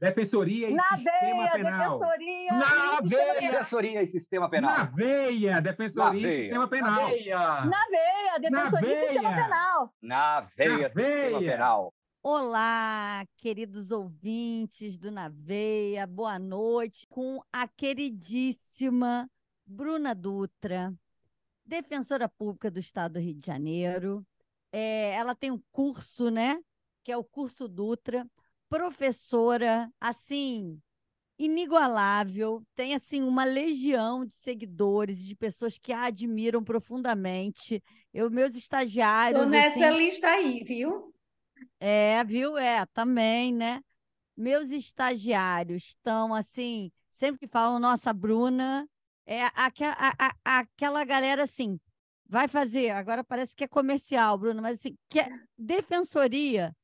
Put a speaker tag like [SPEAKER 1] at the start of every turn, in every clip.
[SPEAKER 1] Defensoria e
[SPEAKER 2] Na
[SPEAKER 1] Sistema
[SPEAKER 2] veia,
[SPEAKER 1] Penal.
[SPEAKER 2] defensoria.
[SPEAKER 1] Na
[SPEAKER 2] e
[SPEAKER 1] veia.
[SPEAKER 3] Defensoria e Sistema Penal.
[SPEAKER 1] Na veia! Defensoria
[SPEAKER 3] Na
[SPEAKER 1] e
[SPEAKER 3] veia.
[SPEAKER 1] Sistema Penal.
[SPEAKER 2] Na veia, defensoria e sistema
[SPEAKER 1] veia.
[SPEAKER 2] penal.
[SPEAKER 3] Na veia,
[SPEAKER 1] Na
[SPEAKER 3] Sistema
[SPEAKER 1] veia.
[SPEAKER 3] Penal.
[SPEAKER 2] Olá, queridos ouvintes do Na Veia, boa noite com a queridíssima Bruna Dutra, defensora pública do Estado do Rio de Janeiro. É, ela tem um curso, né? Que é o curso Dutra, professora, assim, inigualável, tem assim uma legião de seguidores, de pessoas que a admiram profundamente. Eu, meus estagiários,
[SPEAKER 4] Tô nessa
[SPEAKER 2] assim,
[SPEAKER 4] lista aí, viu?
[SPEAKER 2] é, viu? É, também, né? Meus estagiários estão assim, sempre que falam, nossa, Bruna, é aque- a- a- aquela galera assim, vai fazer, agora parece que é comercial, Bruna, mas assim, que é defensoria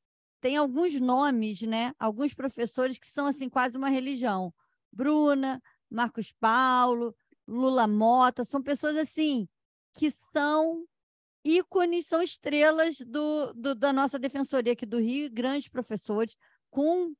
[SPEAKER 2] tem alguns nomes, né? Alguns professores que são assim quase uma religião. Bruna, Marcos Paulo, Lula Mota, são pessoas assim que são ícones, são estrelas do, do- da nossa defensoria aqui do Rio, grandes professores, com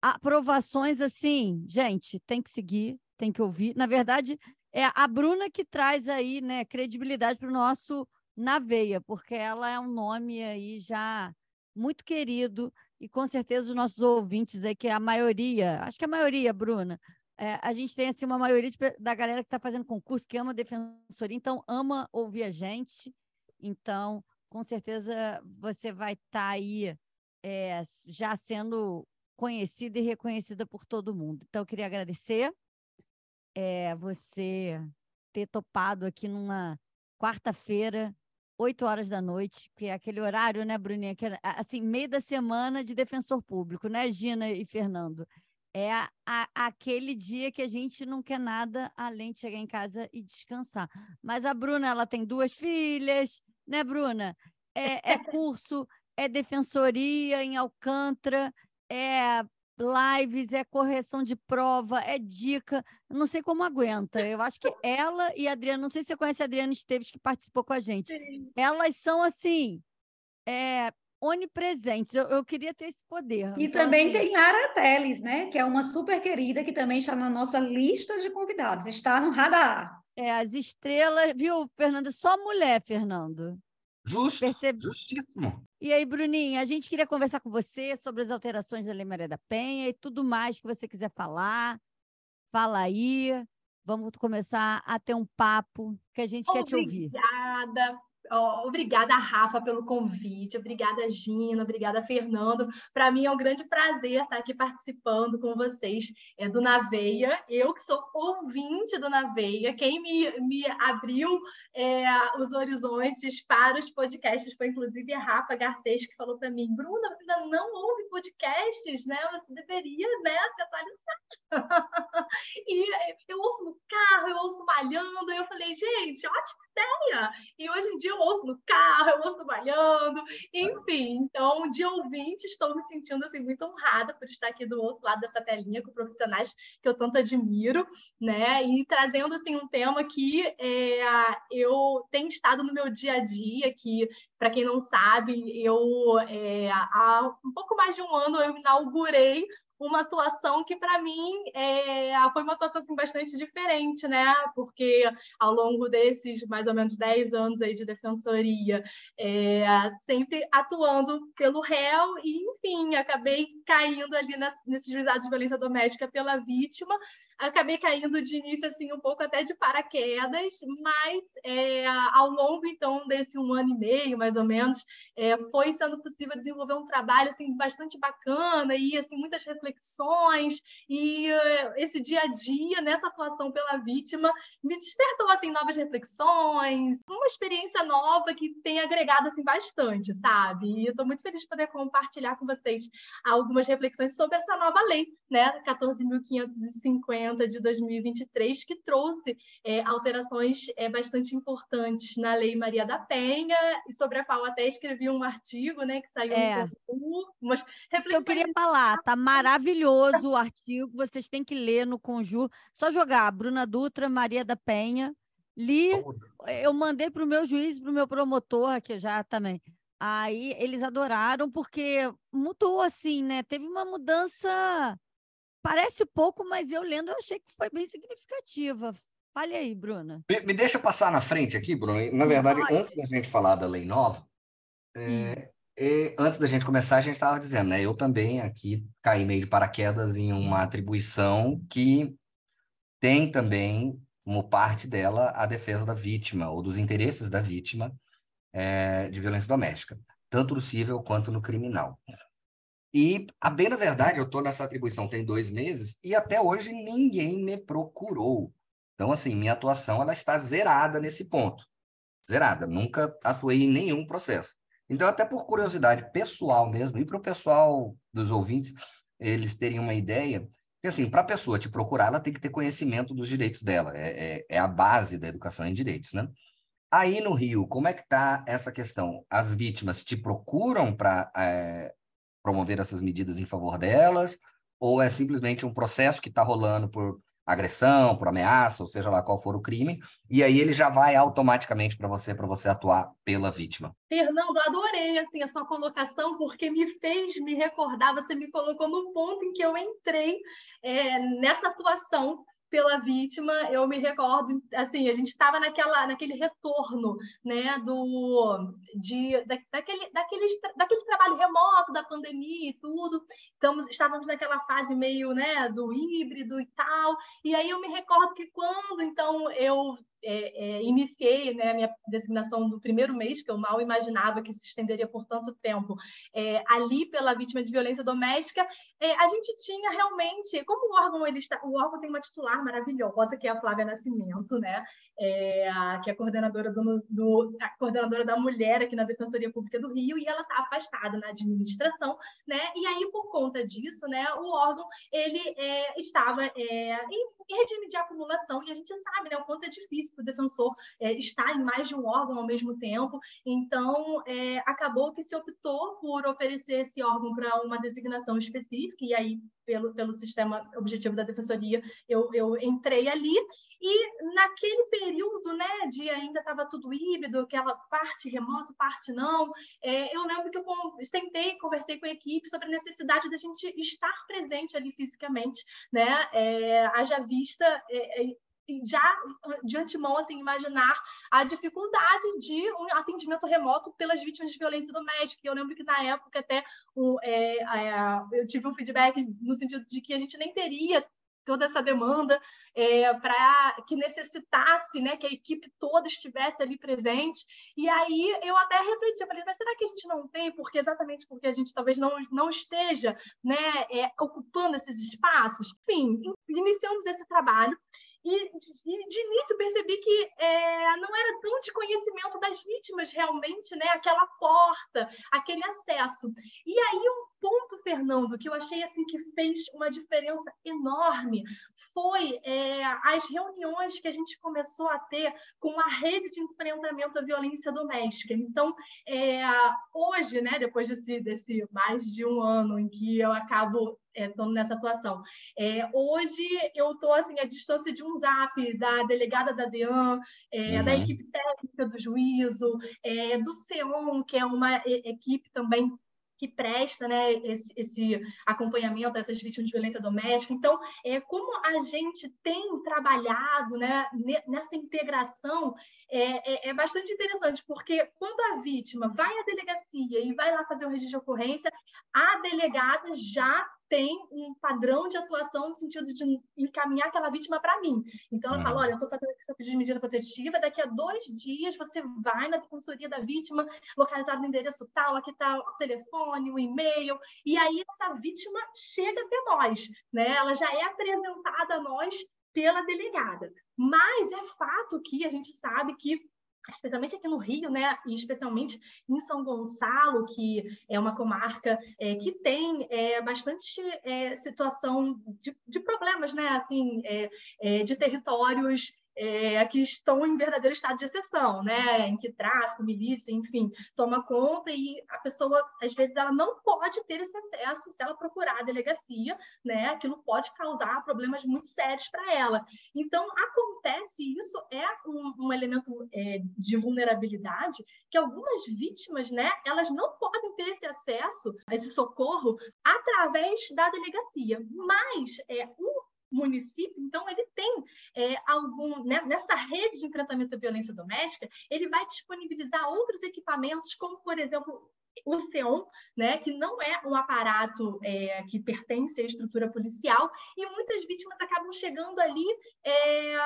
[SPEAKER 2] aprovações assim, gente, tem que seguir, tem que ouvir. Na verdade, é a Bruna que traz aí, né, credibilidade para o nosso na veia, porque ela é um nome aí já muito querido e com certeza os nossos ouvintes aí, que é a maioria, acho que a maioria, Bruna, é, a gente tem assim uma maioria de da galera que está fazendo concurso, que ama defensoria, então ama ouvir a gente. Então, com certeza você vai estar aí é, já sendo conhecida e reconhecida por todo mundo. Então, eu queria agradecer é, você ter topado aqui numa quarta-feira, 8 horas da noite, que é aquele horário, né, Bruninha? Que é, assim, meio da semana de defensor público, né, Gina e Fernando? É a- a- aquele dia que a gente não quer nada além de chegar em casa e descansar. Mas a Bruna, ela tem duas filhas, né, Bruna? É, é curso, é defensoria em Alcântara, é lives, é correção de prova, é dica. Não sei como aguenta. Eu acho que ela e a Adriana, não sei se você conhece a Adriana Esteves, que participou com a gente. Elas são, assim, é, onipresentes. Eu, eu queria ter esse poder.
[SPEAKER 4] E
[SPEAKER 2] Então,
[SPEAKER 4] também
[SPEAKER 2] assim,
[SPEAKER 4] tem Lara Teles, né? Que é uma super querida que também está na nossa lista de convidados, está no radar.
[SPEAKER 2] é, as estrelas, viu, Fernanda? Só mulher, Fernando.
[SPEAKER 3] Justo. Justíssimo.
[SPEAKER 2] E aí, Bruninha, a gente queria conversar com você sobre as alterações da Lei Maria da Penha e tudo mais que você quiser falar. Fala aí. Vamos começar a ter um papo que a gente quer te ouvir.
[SPEAKER 5] Obrigada. Obrigada, Rafa, pelo convite. Obrigada, Gina. Obrigada, Fernando. Para mim é um grande prazer estar aqui participando com vocês é, do Naveia. Eu que sou ouvinte do Naveia, quem me, me abriu é, os horizontes para os podcasts foi inclusive a Rafa Garcês, que falou para mim: Bruna, você ainda não ouve podcasts, né? Você deveria né, se atualizar. e eu ouço no carro, eu ouço malhando. E eu falei: gente, ótima ideia! E hoje em dia eu ouço no carro, eu ouço malhando, enfim. Então, de ouvinte, estou me sentindo assim, muito honrada por estar aqui do outro lado dessa telinha com profissionais que eu tanto admiro, né? E trazendo assim um tema que é, eu tenho estado no meu dia a dia, que, para quem não sabe, eu é, há um pouco mais de um ano eu inaugurei uma atuação que para mim é, foi uma atuação assim, bastante diferente, né? Porque ao longo desses mais ou menos 10 anos aí de defensoria, é, sempre atuando pelo réu e, enfim, acabei caindo ali nesse juizado de violência doméstica pela vítima, acabei caindo de início assim um pouco até de paraquedas, mas é, ao longo então desse um ano e meio, mais ou menos, é, foi sendo possível desenvolver um trabalho assim bastante bacana e assim muitas reflexões e eh, esse dia a dia nessa atuação pela vítima me despertou assim novas reflexões, uma experiência nova que tem agregado assim bastante, sabe? E eu estou muito feliz de poder compartilhar com vocês algumas reflexões sobre essa nova lei, né, 14.550 280 de 2023, que trouxe é, alterações é, bastante importantes na Lei Maria da Penha, e sobre a qual até escrevi um artigo, né, que saiu
[SPEAKER 2] É.
[SPEAKER 5] no Conjur, umas
[SPEAKER 2] Isso que eu
[SPEAKER 5] reflexões
[SPEAKER 2] queria falar, tá maravilhoso o artigo, vocês têm que ler no Conjur. Só jogar Bruna Dutra, Maria da Penha. Li, eu mandei para o meu juiz, para o meu promotor, que eu já também. Aí eles adoraram, porque mudou assim, né? Teve uma mudança, parece pouco, mas eu lendo eu achei que foi bem significativa. Fale aí, Bruna.
[SPEAKER 3] Me, me deixa passar na frente aqui, Bruno. Na verdade,
[SPEAKER 2] Pode.
[SPEAKER 3] antes da gente falar da lei nova, é, é, antes da gente começar, a gente estava dizendo, né? Eu também aqui caí meio de paraquedas em uma atribuição que tem também como parte dela a defesa da vítima ou dos interesses da vítima é, de violência doméstica, tanto no civil quanto no criminal. E, a bem da verdade, eu estou nessa atribuição tem dois meses e até hoje ninguém me procurou. Então, assim, minha atuação ela está zerada nesse ponto. Zerada. Nunca atuei em nenhum processo. Então, até por curiosidade pessoal mesmo, e para o pessoal dos ouvintes, eles terem uma ideia, que assim, para a pessoa te procurar, ela tem que ter conhecimento dos direitos dela. É, é, é a base da educação em direitos, né? Aí no Rio, como é que está essa questão? As vítimas te procuram para promover essas medidas em favor delas? Ou é simplesmente um processo que está rolando por agressão, por ameaça, ou seja lá qual for o crime, e aí ele já vai automaticamente para você, para você atuar pela vítima?
[SPEAKER 5] Fernando, adorei assim a sua colocação porque me fez me recordar. Você me colocou no ponto em que eu entrei é, nessa atuação pela vítima. Eu me recordo, assim, a gente estava naquela, naquele retorno, né, do de da, daquele, daquele, daquele trabalho remoto da pandemia e tudo. Estamos, estávamos naquela fase meio, né, do híbrido e tal. E aí eu me recordo que quando então eu é, é, iniciei né, a minha designação do primeiro mês, que eu mal imaginava que se estenderia por tanto tempo, é, ali pela vítima de violência doméstica, é, a gente tinha realmente, como o órgão ele está, o órgão tem uma titular maravilhosa que é a Flávia Nascimento, né, é, a, que é coordenadora do, do a coordenadora da mulher aqui na Defensoria Pública do Rio e ela está afastada na administração, né, e aí por conta disso, né, o órgão ele é, estava é, em regime de acumulação e a gente sabe, né, o quanto é difícil para o defensor é, estar em mais de um órgão ao mesmo tempo. Então, é, acabou que se optou por oferecer esse órgão para uma designação específica, e aí, pelo, pelo sistema objetivo da defensoria, eu, eu entrei ali. E naquele período, né, de ainda estava tudo híbrido, aquela parte remoto, parte não, é, eu lembro que eu sentei, conversei com a equipe sobre a necessidade da gente estar presente ali fisicamente, né, é, haja vista é, já de antemão assim imaginar a dificuldade de um atendimento remoto pelas vítimas de violência doméstica. Eu lembro que na época até um, é, é, eu tive um feedback no sentido de que a gente nem teria toda essa demanda é, para que necessitasse, né, que a equipe toda estivesse ali presente. E aí eu até refleti, eu falei, mas será que a gente não tem? Porque exatamente porque a gente talvez não, não esteja, né, é, ocupando esses espaços. Enfim, iniciamos esse trabalho. E, e, de início percebi que é, não era tão de conhecimento das vítimas realmente, né? Aquela porta, aquele acesso. E aí um ponto, Fernando, que eu achei assim que fez uma diferença enorme foi é, as reuniões que a gente começou a ter com a rede de enfrentamento à violência doméstica. Então, é, hoje, né, depois desse, desse mais de um ano em que eu acabo estando nessa atuação. É, hoje eu estou assim, à distância de um zap da delegada da DEAN, é, uhum. da equipe técnica do juízo, é, do CEON, que é uma equipe também que presta né, esse, esse, acompanhamento a essas vítimas de violência doméstica. Então, é, como a gente tem trabalhado né, nessa integração, é, é, é, bastante interessante, porque quando a vítima vai à delegacia e vai lá fazer o registro de ocorrência, a delegada já tem um padrão de atuação no sentido de encaminhar aquela vítima para mim. Então, ela uhum. fala: olha, eu estou fazendo aqui seu pedido de medida protetiva, daqui a dois dias você vai na defensoria da vítima, localizado no endereço tal, aqui está o telefone, o e-mail, e aí essa vítima chega até nós, né? Ela já é apresentada a nós pela delegada. Mas é fato que a gente sabe que especialmente aqui no Rio, né, e especialmente em São Gonçalo, que é uma comarca é, que tem é, bastante é, situação de, de, problemas, né, assim, é, é, de territórios é, que estão em verdadeiro estado de exceção, né? Em que tráfico, milícia, enfim, toma conta e a pessoa, às vezes, ela não pode ter esse acesso se ela procurar a delegacia, né? Aquilo pode causar problemas muito sérios para ela. Então, acontece, isso é um, um elemento é, de vulnerabilidade que algumas vítimas, né? Elas não podem ter esse acesso, esse socorro, através da delegacia. Mas é, o município, então ele tem é, algum né, nessa rede de enfrentamento à violência doméstica, ele vai disponibilizar outros equipamentos, como por exemplo o CEON, né, que não é um aparato é, que pertence à estrutura policial, e muitas vítimas acabam chegando ali é,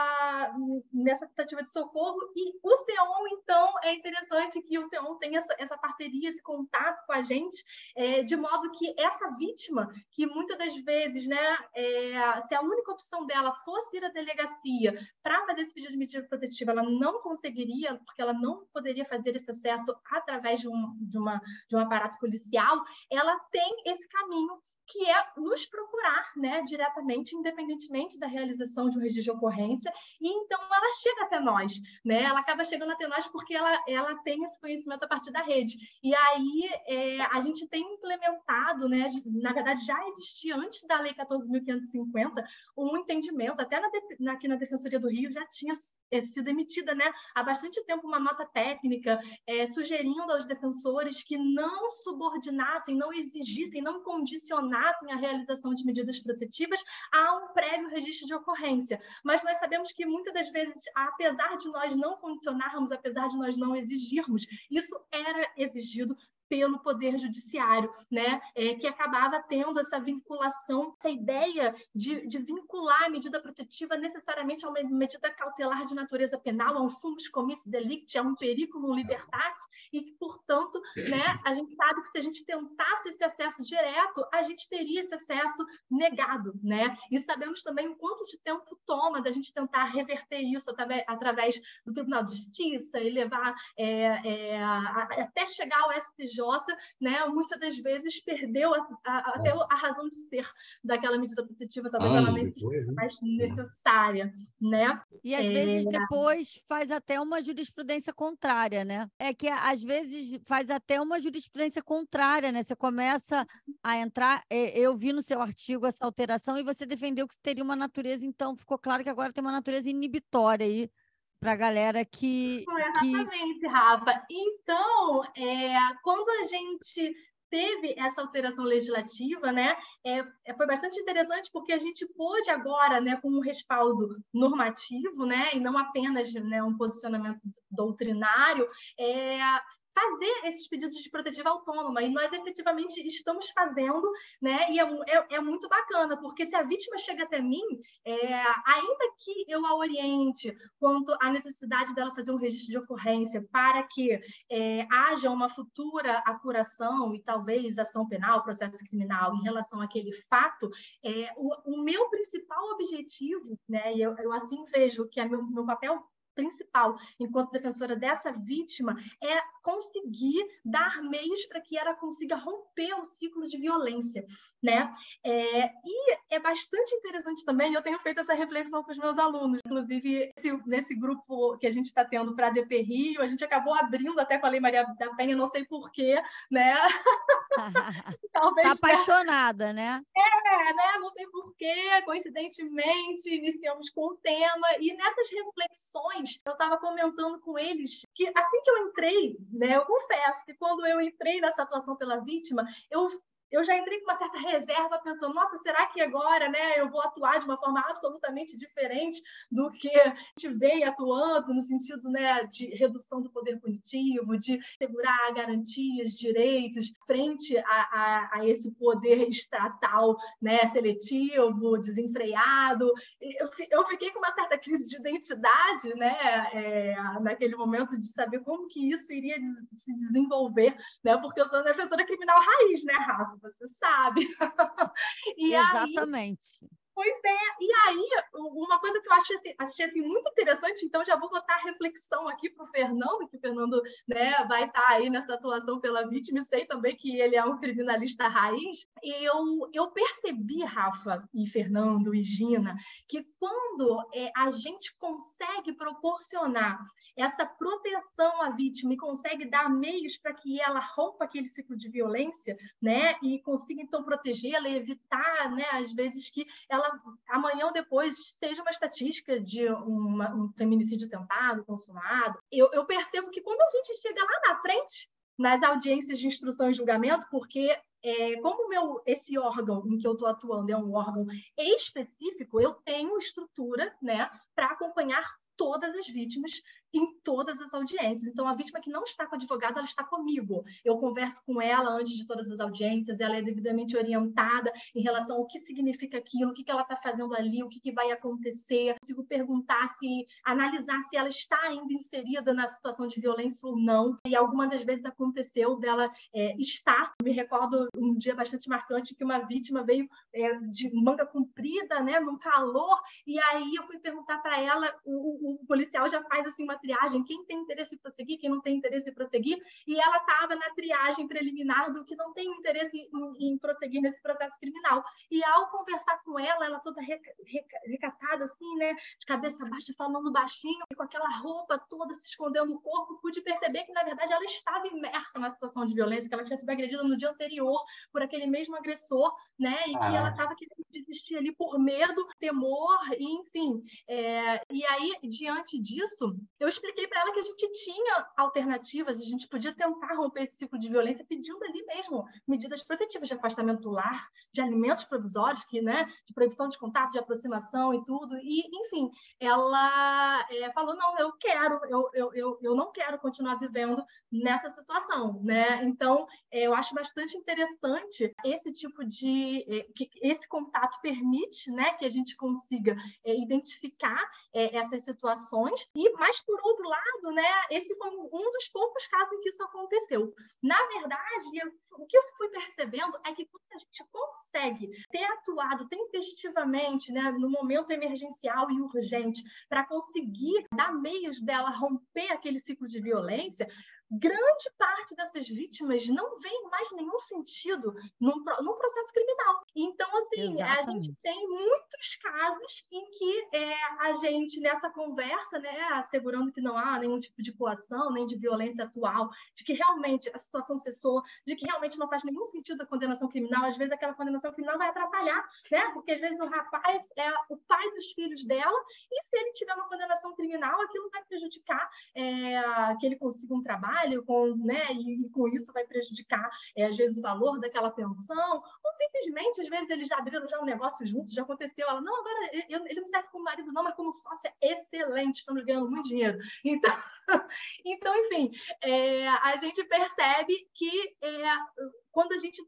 [SPEAKER 5] nessa tentativa de socorro, e o CEON, então, é interessante que o CEON tenha essa, essa parceria, esse contato com a gente, é, de modo que essa vítima, que muitas das vezes, né, é, se a única opção dela fosse ir à delegacia para fazer esse pedido de medida protetiva, ela não conseguiria, porque ela não poderia fazer esse acesso através de, um, de uma de um aparato policial, ela tem esse caminho que é nos procurar, né, diretamente, independentemente da realização de um registro de ocorrência, e então ela chega até nós, né, ela acaba chegando até nós porque ela, ela tem esse conhecimento a partir da rede, e aí é, a gente tem implementado, né, na verdade já existia antes da Lei 14.550 um entendimento, até na, aqui na Defensoria do Rio já tinha é, sido emitida, né, há bastante tempo uma nota técnica é, sugerindo aos defensores que não subordinassem, não exigissem, não condicionassem a realização de medidas protetivas a um prévio registro de ocorrência. Mas nós sabemos que muitas das vezes, apesar de nós não condicionarmos, apesar de nós não exigirmos, isso era exigido pelo Poder Judiciário, né? É, que acabava tendo essa vinculação, essa ideia de, de, vincular a medida protetiva necessariamente a uma medida cautelar de natureza penal, a um fumus comissi delicti, a um periculum libertatis, e que, portanto, né, a gente sabe que se a gente tentasse esse acesso direto, a gente teria esse acesso negado, né? E sabemos também o quanto de tempo toma da gente tentar reverter isso através, através do Tribunal de Justiça e levar é, é, até chegar ao STJ né, muitas das vezes perdeu a, a, até a razão de ser daquela medida protetiva, talvez ela nem seja né? mais necessária, né?
[SPEAKER 2] E às é... vezes depois faz até uma jurisprudência contrária, né? É que às vezes faz até uma jurisprudência contrária, né? Você começa a entrar, é, eu vi no seu artigo essa alteração e você defendeu que teria uma natureza, então ficou claro que agora tem uma natureza inibitória aí para a galera que.
[SPEAKER 5] Exatamente, que... Rafa. Então, é, quando a gente teve essa alteração legislativa, né, é, é, foi bastante interessante porque a gente pôde agora, né, com um respaldo normativo, né, e não apenas né, um posicionamento doutrinário, é, fazer esses pedidos de protetiva autônoma, e nós efetivamente estamos fazendo, né? E é, é, é muito bacana, porque se a vítima chega até mim, é, ainda que eu a oriente quanto à necessidade dela fazer um registro de ocorrência para que é, haja uma futura apuração e talvez ação penal, processo criminal em relação àquele fato, é, o, o meu principal objetivo, né? E eu, eu assim vejo que é meu, meu papel principal, enquanto defensora dessa vítima, é conseguir dar meios para que ela consiga romper o ciclo de violência, né? É, e é bastante interessante também, eu tenho feito essa reflexão com os meus alunos, inclusive esse, nesse grupo que a gente está tendo para a DP Rio, a gente acabou abrindo até com a Lei Maria da Penha, não sei porquê, né?
[SPEAKER 2] Talvez, tá apaixonada, né?
[SPEAKER 5] É, né? Não sei porquê, coincidentemente, iniciamos com o tema, e nessas reflexões, eu estava comentando com eles que assim que eu entrei né? Eu confesso que quando eu entrei nessa atuação pela vítima, eu eu já entrei com uma certa reserva, pensando, nossa, será que agora né, eu vou atuar de uma forma absolutamente diferente do que a gente veio atuando, no sentido né, de redução do poder punitivo, de segurar garantias, direitos, frente a, a, a esse poder estatal né, seletivo, desenfreado. Eu, eu fiquei com uma certa crise de identidade né, é, naquele momento de saber como que isso iria se desenvolver, né, porque eu sou defensora criminal raiz, né, Rafa? Você sabe.
[SPEAKER 2] Exatamente.
[SPEAKER 5] Aí, Pois é, e aí, uma coisa que eu achei, assim, achei assim, muito interessante, então já vou botar a reflexão aqui para o Fernando, que o Fernando né, vai estar tá aí nessa atuação pela vítima, e sei também que ele é um criminalista raiz. Eu, eu percebi, Rafa e Fernando e Gina, que quando é, a gente consegue proporcionar essa proteção à vítima e consegue dar meios para que ela rompa aquele ciclo de violência, né, e consiga então protegê-la e evitar, né, às vezes que ela amanhã ou depois seja uma estatística de uma, um feminicídio tentado, consumado. Eu, eu percebo que quando a gente chega lá na frente, nas audiências de instrução e julgamento, porque é, como meu, esse órgão em que eu estou atuando é um órgão específico, eu tenho estrutura né, para acompanhar todas as vítimas em todas as audiências. Então, a vítima que não está com o advogado, ela está comigo. Eu converso com ela antes de todas as audiências, ela é devidamente orientada em relação ao que significa aquilo, o que, ela está fazendo ali, o que, vai acontecer. Eu consigo perguntar se, analisar se ela está ainda inserida na situação de violência ou não. E algumas das vezes aconteceu dela é, estar. Me recordo um dia bastante marcante que uma vítima veio é, de manga comprida, né, num calor, e aí eu fui perguntar para ela, o, o policial já faz assim uma triagem, quem tem interesse em prosseguir, quem não tem interesse em prosseguir, e ela estava na triagem preliminar do que não tem interesse em, em, prosseguir nesse processo criminal. E ao conversar com ela, ela toda recatada, assim, né, de cabeça baixa, falando baixinho, com aquela roupa toda se escondendo no corpo, pude perceber que, na verdade, ela estava imersa na situação de violência, que ela tinha sido agredida no dia anterior por aquele mesmo agressor, né, e ah. que ela estava querendo desistir ali por medo, temor, e, enfim. É, e aí, diante disso, eu expliquei para ela que a gente tinha alternativas, a gente podia tentar romper esse ciclo de violência pedindo ali mesmo medidas protetivas de afastamento do lar, de alimentos provisórios, que, né, de proibição de contato, de aproximação e tudo. E, enfim, ela é, falou: não, eu quero, eu, eu, eu, eu não quero continuar vivendo nessa situação. Né? Então, é, eu acho bastante interessante esse tipo de. É, que esse contato permite né, que a gente consiga é, identificar é, essas situações, e mais por outro lado, né, esse foi um dos poucos casos em que isso aconteceu. Na verdade, eu, o que eu fui percebendo é que quando a gente consegue ter atuado tempestivamente, né, no momento emergencial e urgente, para conseguir dar meios dela romper aquele ciclo de violência, grande parte dessas vítimas não vê mais nenhum sentido num, num processo criminal. Então, assim, Exatamente. a gente tem muitos casos em que é, a gente, nessa conversa, né, assegurando que não há nenhum tipo de coação, nem de violência atual, de que realmente a situação cessou, de que realmente não faz nenhum sentido a condenação criminal, às vezes aquela condenação criminal vai atrapalhar, né? Porque às vezes o rapaz é o pai dos filhos dela, e se ele tiver uma condenação criminal, aquilo vai prejudicar é, que ele consiga um trabalho trabalho, com, né, e, e com isso vai prejudicar, é, às vezes, o valor daquela pensão, ou simplesmente, às vezes, eles já abriram já um negócio juntos, já aconteceu. Ela, não, agora ele não serve como marido, não, mas como sócio é excelente, estamos ganhando muito dinheiro. Então, então enfim, é, a gente percebe que é, quando a gente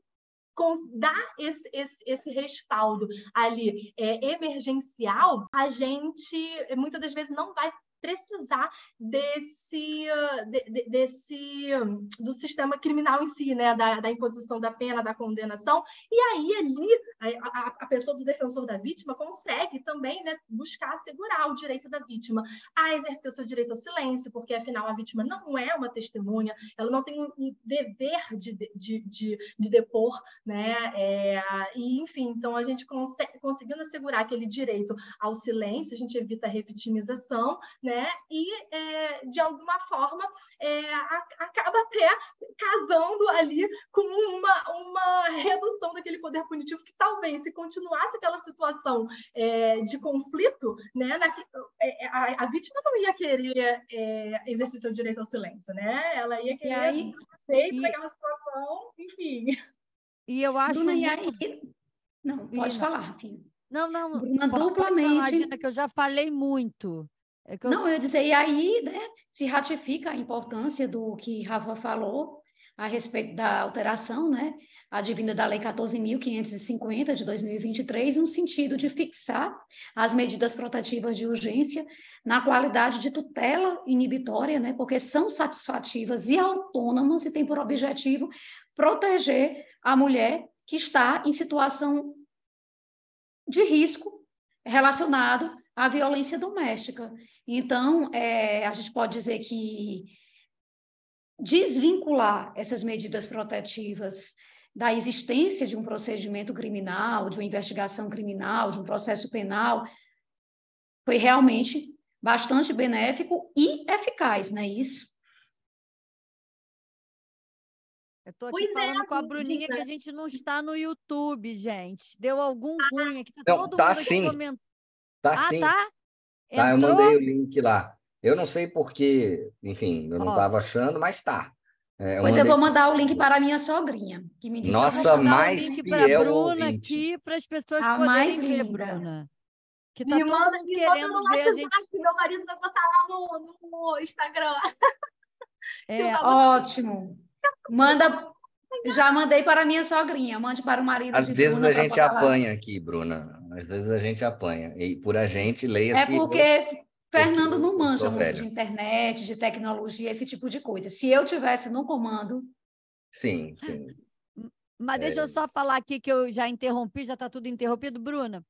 [SPEAKER 5] dá esse, esse, esse respaldo ali é, emergencial, a gente muitas das vezes não vai precisar desse, de, desse do sistema criminal em si, né? Da, da, imposição da pena, da condenação. E aí, ali, a, a, pessoa do defensor da vítima consegue também né, buscar assegurar o direito da vítima a exercer o seu direito ao silêncio, porque, afinal, a vítima não é uma testemunha, ela não tem um dever de, de, de, de depor, né? É, e, enfim, então, a gente consegue, conseguindo assegurar aquele direito ao silêncio, a gente evita a revitimização, né? Né? E é, de alguma forma é, a, acaba até casando ali com uma, uma redução daquele poder punitivo que talvez se continuasse aquela situação é, de conflito, né? Na, é, a, a, vítima não ia querer é, exercer seu direito ao silêncio, né? Ela ia querer aí, aceito e... naquela situação, enfim.
[SPEAKER 2] E eu acho. Bruna,
[SPEAKER 4] muito... aí... Não, pode falar, Rafinha.
[SPEAKER 2] Não, não, Bruna, duplamente. Falar, que eu já falei muito.
[SPEAKER 4] É eu... Não, eu ia dizer, e aí né, se ratifica a importância do que Rafa falou a respeito da alteração, né, advinda da Lei 14.550 de 2023, no sentido de fixar as medidas protetivas de urgência na qualidade de tutela inibitória, né, porque são satisfativas e autônomas e têm por objetivo proteger a mulher que está em situação de risco relacionado à violência doméstica. Então, é, a gente pode dizer que desvincular essas medidas protetivas da existência de um procedimento criminal, de uma investigação criminal, de um processo penal, foi realmente bastante benéfico e eficaz, não é isso?
[SPEAKER 2] Eu estou aqui pois é, falando é, com a Bruninha que a gente não está no YouTube, gente. Deu algum ruim aqui. Tá
[SPEAKER 3] não, todo tá mundo sim. comentando. Tá ah, sim. Tá? tá eu mandei o link lá. Eu não sei porque, enfim, eu não estava achando, mas tá.
[SPEAKER 4] É, eu pois mandei... eu vou mandar o link para a minha sogrinha, que me disse
[SPEAKER 3] Nossa,
[SPEAKER 4] que
[SPEAKER 3] mais o link fiel
[SPEAKER 2] para Bruna ouvinte. aqui, para as pessoas a poderem mais ver, Bruna. Que tá me todo manda, mundo querendo ver a gente.
[SPEAKER 5] Meu marido vai botar lá no, no Instagram.
[SPEAKER 4] É, ótimo. Manda, já mandei para a minha sogrinha, mande para o marido.
[SPEAKER 3] Às vezes Bruna a gente apanha lá. aqui, Bruna. Às vezes a gente apanha. E por a gente, leia-se.
[SPEAKER 4] É porque Fernando não manja muito velho. de internet, de tecnologia, esse tipo de coisa. Se eu tivesse no comando.
[SPEAKER 3] Sim, sim.
[SPEAKER 2] Mas deixa é... eu só falar aqui que eu já interrompi, já está tudo interrompido. Bruna,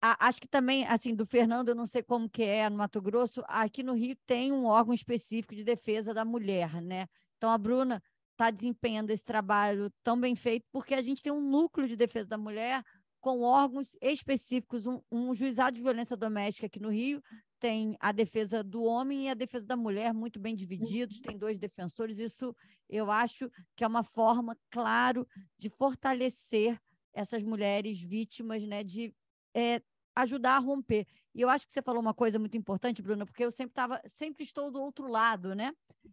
[SPEAKER 2] acho que também, assim, do Fernando, eu não sei como que é no Mato Grosso, aqui no Rio tem um órgão específico de defesa da mulher, né? Então, a Bruna está desempenhando esse trabalho tão bem feito, porque a gente tem um núcleo de defesa da mulher com órgãos específicos, um, um juizado de violência doméstica aqui no Rio, tem a defesa do homem e a defesa da mulher muito bem divididos, tem dois defensores. Isso eu acho que é uma forma, claro, de fortalecer essas mulheres vítimas, né, de é, ajudar a romper. E eu acho que você falou uma coisa muito importante, Bruna, porque eu sempre tava, sempre estou do outro lado, né?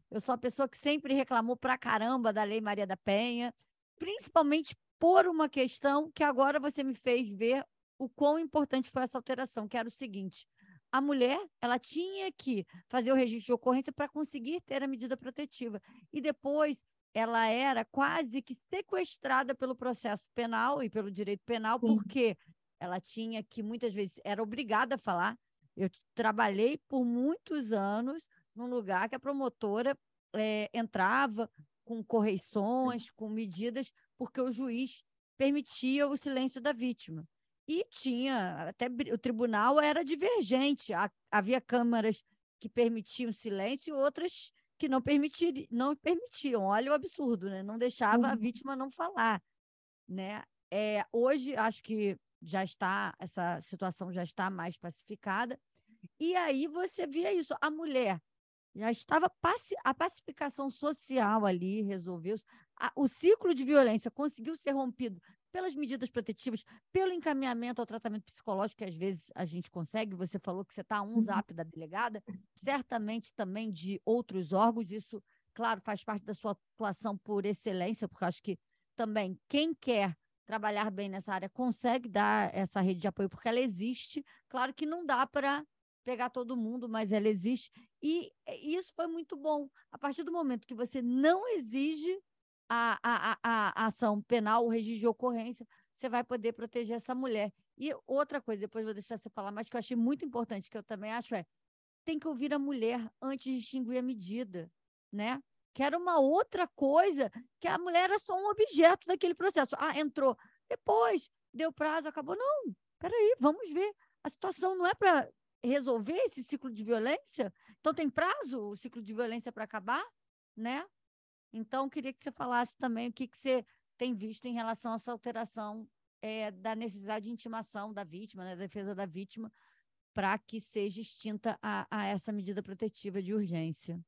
[SPEAKER 2] Eu sou a pessoa que sempre reclamou pra caramba da Lei Maria da Penha, principalmente por uma questão que agora você me fez ver o quão importante foi essa alteração, que era o seguinte: a mulher ela tinha que fazer o registro de ocorrência para conseguir ter a medida protetiva. E depois ela era quase que sequestrada pelo processo penal e pelo direito penal, Sim. porque ela tinha que muitas vezes era obrigada a falar. Eu trabalhei por muitos anos num lugar que a promotora é, entrava com correições, com medidas, porque o juiz permitia o silêncio da vítima. E tinha, até o tribunal era divergente, havia câmaras que permitiam silêncio e outras que não, permitir, não permitiam. Olha o absurdo, né? Não deixava a uhum. vítima não falar. Né? É, hoje, acho que já está, essa situação já está mais pacificada. E aí você via isso, a mulher já estava a pacificação social ali resolveu-se, o ciclo de violência conseguiu ser rompido pelas medidas protetivas, pelo encaminhamento ao tratamento psicológico que às vezes a gente consegue. Você falou que você está a um uhum. zap da delegada, certamente também de outros órgãos. Isso, claro, faz parte da sua atuação por excelência, porque acho que também quem quer trabalhar bem nessa área consegue dar essa rede de apoio, porque ela existe. Claro que não dá para pegar todo mundo, mas ela existe. E isso foi muito bom. A partir do momento que você não exige a, a, a, a ação penal, o registro de ocorrência, você vai poder proteger essa mulher. E outra coisa, depois vou deixar você falar, mas que eu achei muito importante, que eu também acho, é tem que ouvir a mulher antes de extinguir a medida, né? que era uma outra coisa, que a mulher era só um objeto daquele processo. Ah, entrou. Depois, deu prazo, acabou. Não, peraí, vamos ver. A situação não é para resolver esse ciclo de violência? Então, tem prazo o ciclo de violência para acabar? Né? Então, queria que você falasse também o que, que você tem visto em relação a essa alteração é, da necessidade de intimação da vítima, né, da defesa da vítima, para que seja extinta a, a essa medida protetiva de urgência.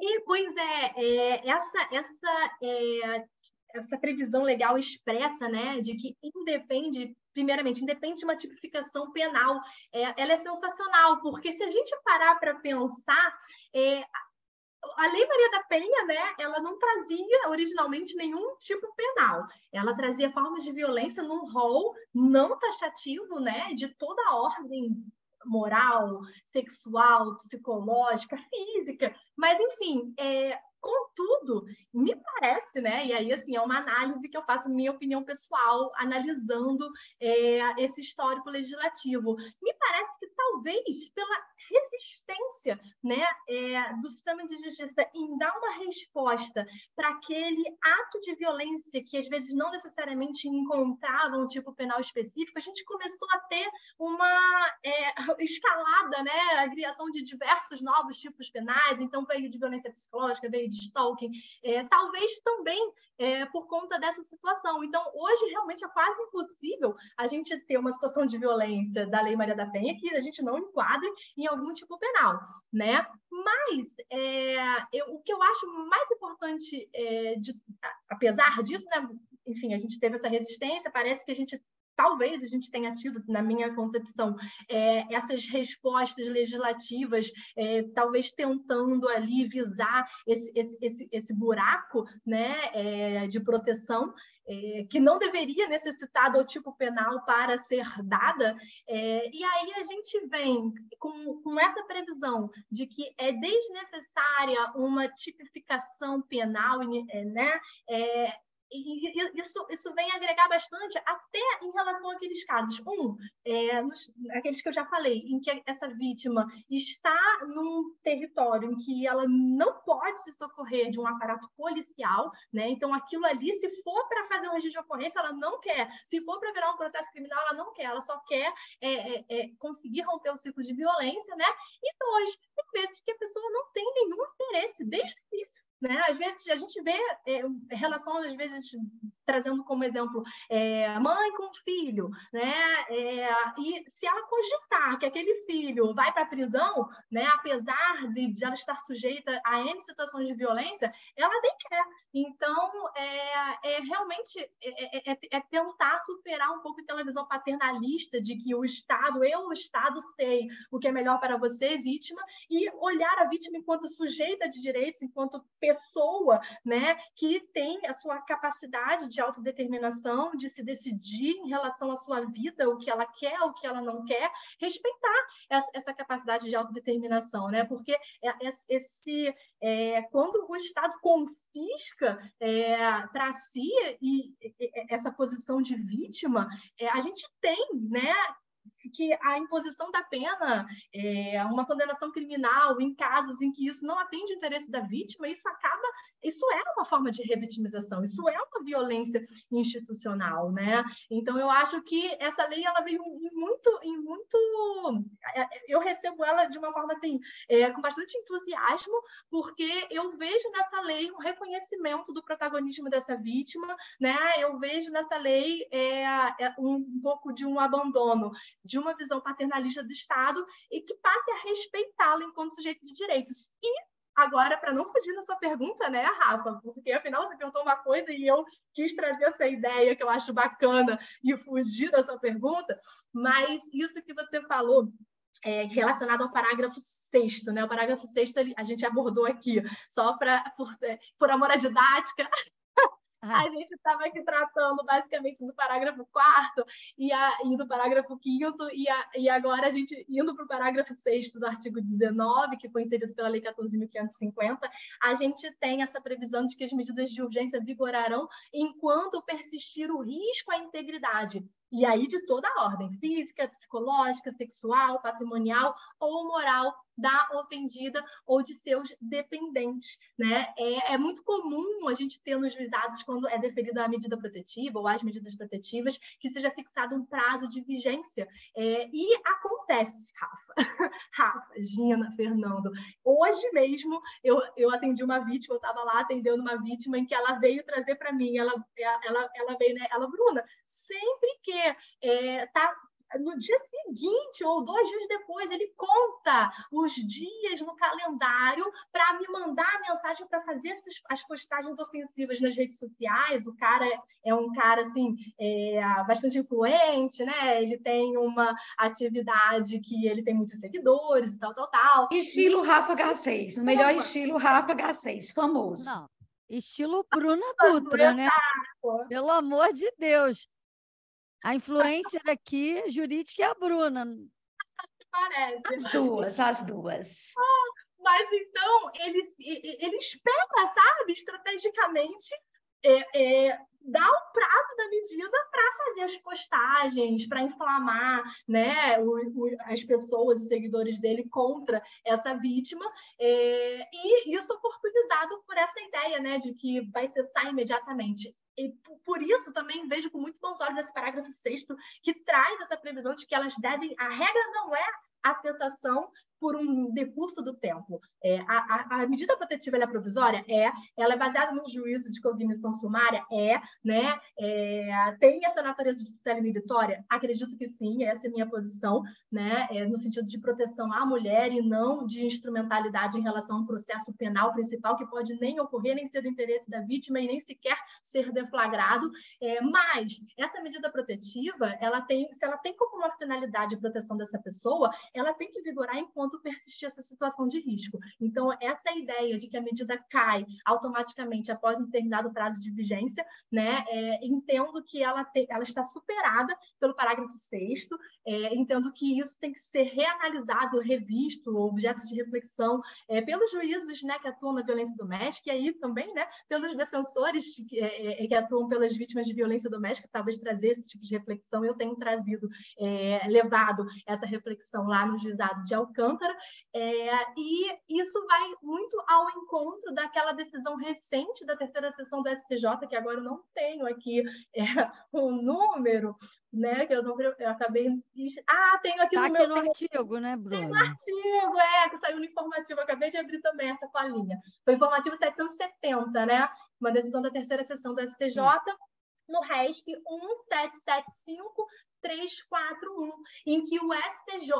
[SPEAKER 5] E, pois é, é essa, essa, é, essa previsão legal expressa, né, de que independe, primeiramente, independe de uma tipificação penal, é, ela é sensacional, porque se a gente parar para pensar, é, a Lei Maria da Penha, né, ela não trazia originalmente nenhum tipo penal. Ela trazia formas de violência num rol não taxativo, né, de toda a ordem moral, sexual, psicológica, física, mas enfim, é, contudo, me parece, né? E aí assim é uma análise que eu faço, minha opinião pessoal, analisando é, esse histórico legislativo. Me parece que talvez pela resistência né, é, do sistema de justiça em dar uma resposta para aquele ato de violência que às vezes não necessariamente encontrava um tipo penal específico, a gente começou a ter uma é, escalada, né, a criação de diversos novos tipos penais, então veio de violência psicológica, veio de stalking, é, talvez também é, por conta dessa situação. Então, hoje realmente é quase impossível a gente ter uma situação de violência da Lei Maria da Penha que a gente não enquadre em algum tipo penal, né? Mas é, eu, o que eu acho mais importante, é, de, apesar disso, né? Enfim, a gente teve essa resistência, parece que a gente talvez a gente tenha tido, na minha concepção, é, essas respostas legislativas, é, talvez tentando ali visar esse, esse, esse, esse buraco né, é, de proteção. É, que não deveria necessitar do tipo penal para ser dada, é, e aí a gente vem com, com essa previsão de que é desnecessária uma tipificação penal, né, é, e isso, isso vem agregar bastante até em relação àqueles casos. Um, é, nos, aqueles que eu já falei, em que essa vítima está num território em que ela não pode se socorrer de um aparato policial, né? Então, aquilo ali, se for para fazer um registro de ocorrência, ela não quer. Se for para virar um processo criminal, ela não quer. Ela só quer é, é, é, conseguir romper o ciclo de violência, né? E dois, tem vezes que a pessoa não tem nenhum interesse desde o início né? Às vezes a gente vê é, relação, às vezes, trazendo como exemplo, é, mãe com filho, né? É, e se ela cogitar que aquele filho vai para a prisão, né? apesar de, de, ela estar sujeita a N situações de violência, ela nem quer. Então, é, é realmente é, é, é, é tentar superar um pouco aquela visão paternalista de que o Estado, eu, o Estado, sei o que é melhor para você, vítima, e olhar a vítima enquanto sujeita de direitos, enquanto pessoa, né, que tem a sua capacidade de autodeterminação, de se decidir em relação à sua vida, o que ela quer, o que ela não quer, respeitar essa capacidade de autodeterminação, né? Porque é, esse é, quando o Estado confisca é, para si e, e, essa posição de vítima, é, a gente tem, né? Que a imposição da pena, é, uma condenação criminal em casos em que isso não atende o interesse da vítima, isso acaba, isso é uma forma de revitimização, isso é uma violência institucional, né? Então eu acho que essa lei ela veio em muito, em muito, é, eu recebo ela de uma forma assim, é, com bastante entusiasmo, porque eu vejo nessa lei um reconhecimento do protagonismo dessa vítima, né? Eu vejo nessa lei é, é um pouco de um abandono de uma visão paternalista do Estado e que passe a respeitá-lo enquanto sujeito de direitos. E Agora, para não fugir da sua pergunta, né, Rafa? Porque afinal você perguntou uma coisa e eu quis trazer essa ideia que eu acho bacana e fugir da sua pergunta, mas isso que você falou é, relacionado ao parágrafo sexto, né? O parágrafo sexto a gente abordou aqui, só para por, é, por amor à didática, a ah. gente estava aqui tratando basicamente do parágrafo 4 e, e do parágrafo 5 e, e agora a gente indo para o parágrafo 6 do artigo 19, que foi inserido pela Lei 14.550, a gente tem essa previsão de que as medidas de urgência vigorarão enquanto persistir o risco à integridade e aí de toda a ordem, física, psicológica, sexual, patrimonial ou moral da ofendida ou de seus dependentes, né? É, é, muito comum a gente ter nos juizados, quando é deferida a medida protetiva ou as medidas protetivas, que seja fixado um prazo de vigência. É, e acontece, Rafa, Rafa, Gina, Fernando, hoje mesmo eu, eu atendi uma vítima, eu estava lá atendendo uma vítima em que ela veio trazer para mim, ela, ela, ela veio, né? Ela, Bruna, sempre que é, tá no dia seguinte ou dois dias depois, ele conta os dias no calendário para me mandar a mensagem para fazer essas, as postagens ofensivas nas redes sociais. O cara é um cara assim é, bastante influente, né? Ele tem uma atividade que ele tem muitos seguidores e tal, tal, tal.
[SPEAKER 6] Estilo Rafa Garcês, o melhor estilo Rafa Garcês, famoso.
[SPEAKER 2] Não. Estilo Bruna Dutra, né? Pelo amor de Deus. A influencer aqui, jurídica, é a Bruna.
[SPEAKER 5] Parece.
[SPEAKER 6] As duas, as duas.
[SPEAKER 5] mas então, ele, ele espera, sabe, estrategicamente, é, é, dar um prazo da medida para fazer as postagens, para inflamar né, o, o, as pessoas, os seguidores dele contra essa vítima, é, e isso oportunizado por essa ideia né, de que vai cessar imediatamente e por isso também vejo com muito bons olhos esse parágrafo sexto que traz essa previsão de que elas devem. A regra não é a sensação por um decurso do tempo. É, a, a, a, medida protetiva é provisória? É. Ela é baseada no juízo de cognição sumária? É. Né? É, tem essa natureza de tutela inibitória? Acredito que sim, essa é a minha posição, né? É, no sentido de proteção à mulher e não de instrumentalidade em relação a um processo penal principal que pode nem ocorrer, nem ser do interesse da vítima e nem sequer ser deflagrado. É, mas essa medida protetiva, ela tem, se ela tem como uma finalidade de proteção dessa pessoa, ela tem que vigorar enquanto enquanto persistir essa situação de risco. Então, essa ideia de que a medida cai automaticamente após um determinado prazo de vigência, né, é, entendo que ela, te, ela está superada pelo parágrafo 6 é, entendo que isso tem que ser reanalisado, revisto, objeto de reflexão é, pelos juízes né, que atuam na violência doméstica e aí também né, pelos defensores que, é, é, que atuam pelas vítimas de violência doméstica, talvez trazer esse tipo de reflexão. Eu tenho trazido, é, levado essa reflexão lá no juizado de Alcântara, Alcântara, é, e isso vai muito ao encontro daquela decisão recente da terceira sessão do STJ, que agora eu não tenho aqui é, um número, né? Que eu não eu acabei. Ah, tenho aqui
[SPEAKER 2] tá
[SPEAKER 5] no
[SPEAKER 2] aqui
[SPEAKER 5] meu.
[SPEAKER 2] no artigo, né, Bruno?
[SPEAKER 5] Tem um artigo, é, que saiu no informativo. Eu acabei de abrir também essa colinha. Foi informativo 770, né? Uma decisão da terceira sessão do STJ. Sim no RESP 1775 341, em que o STJ,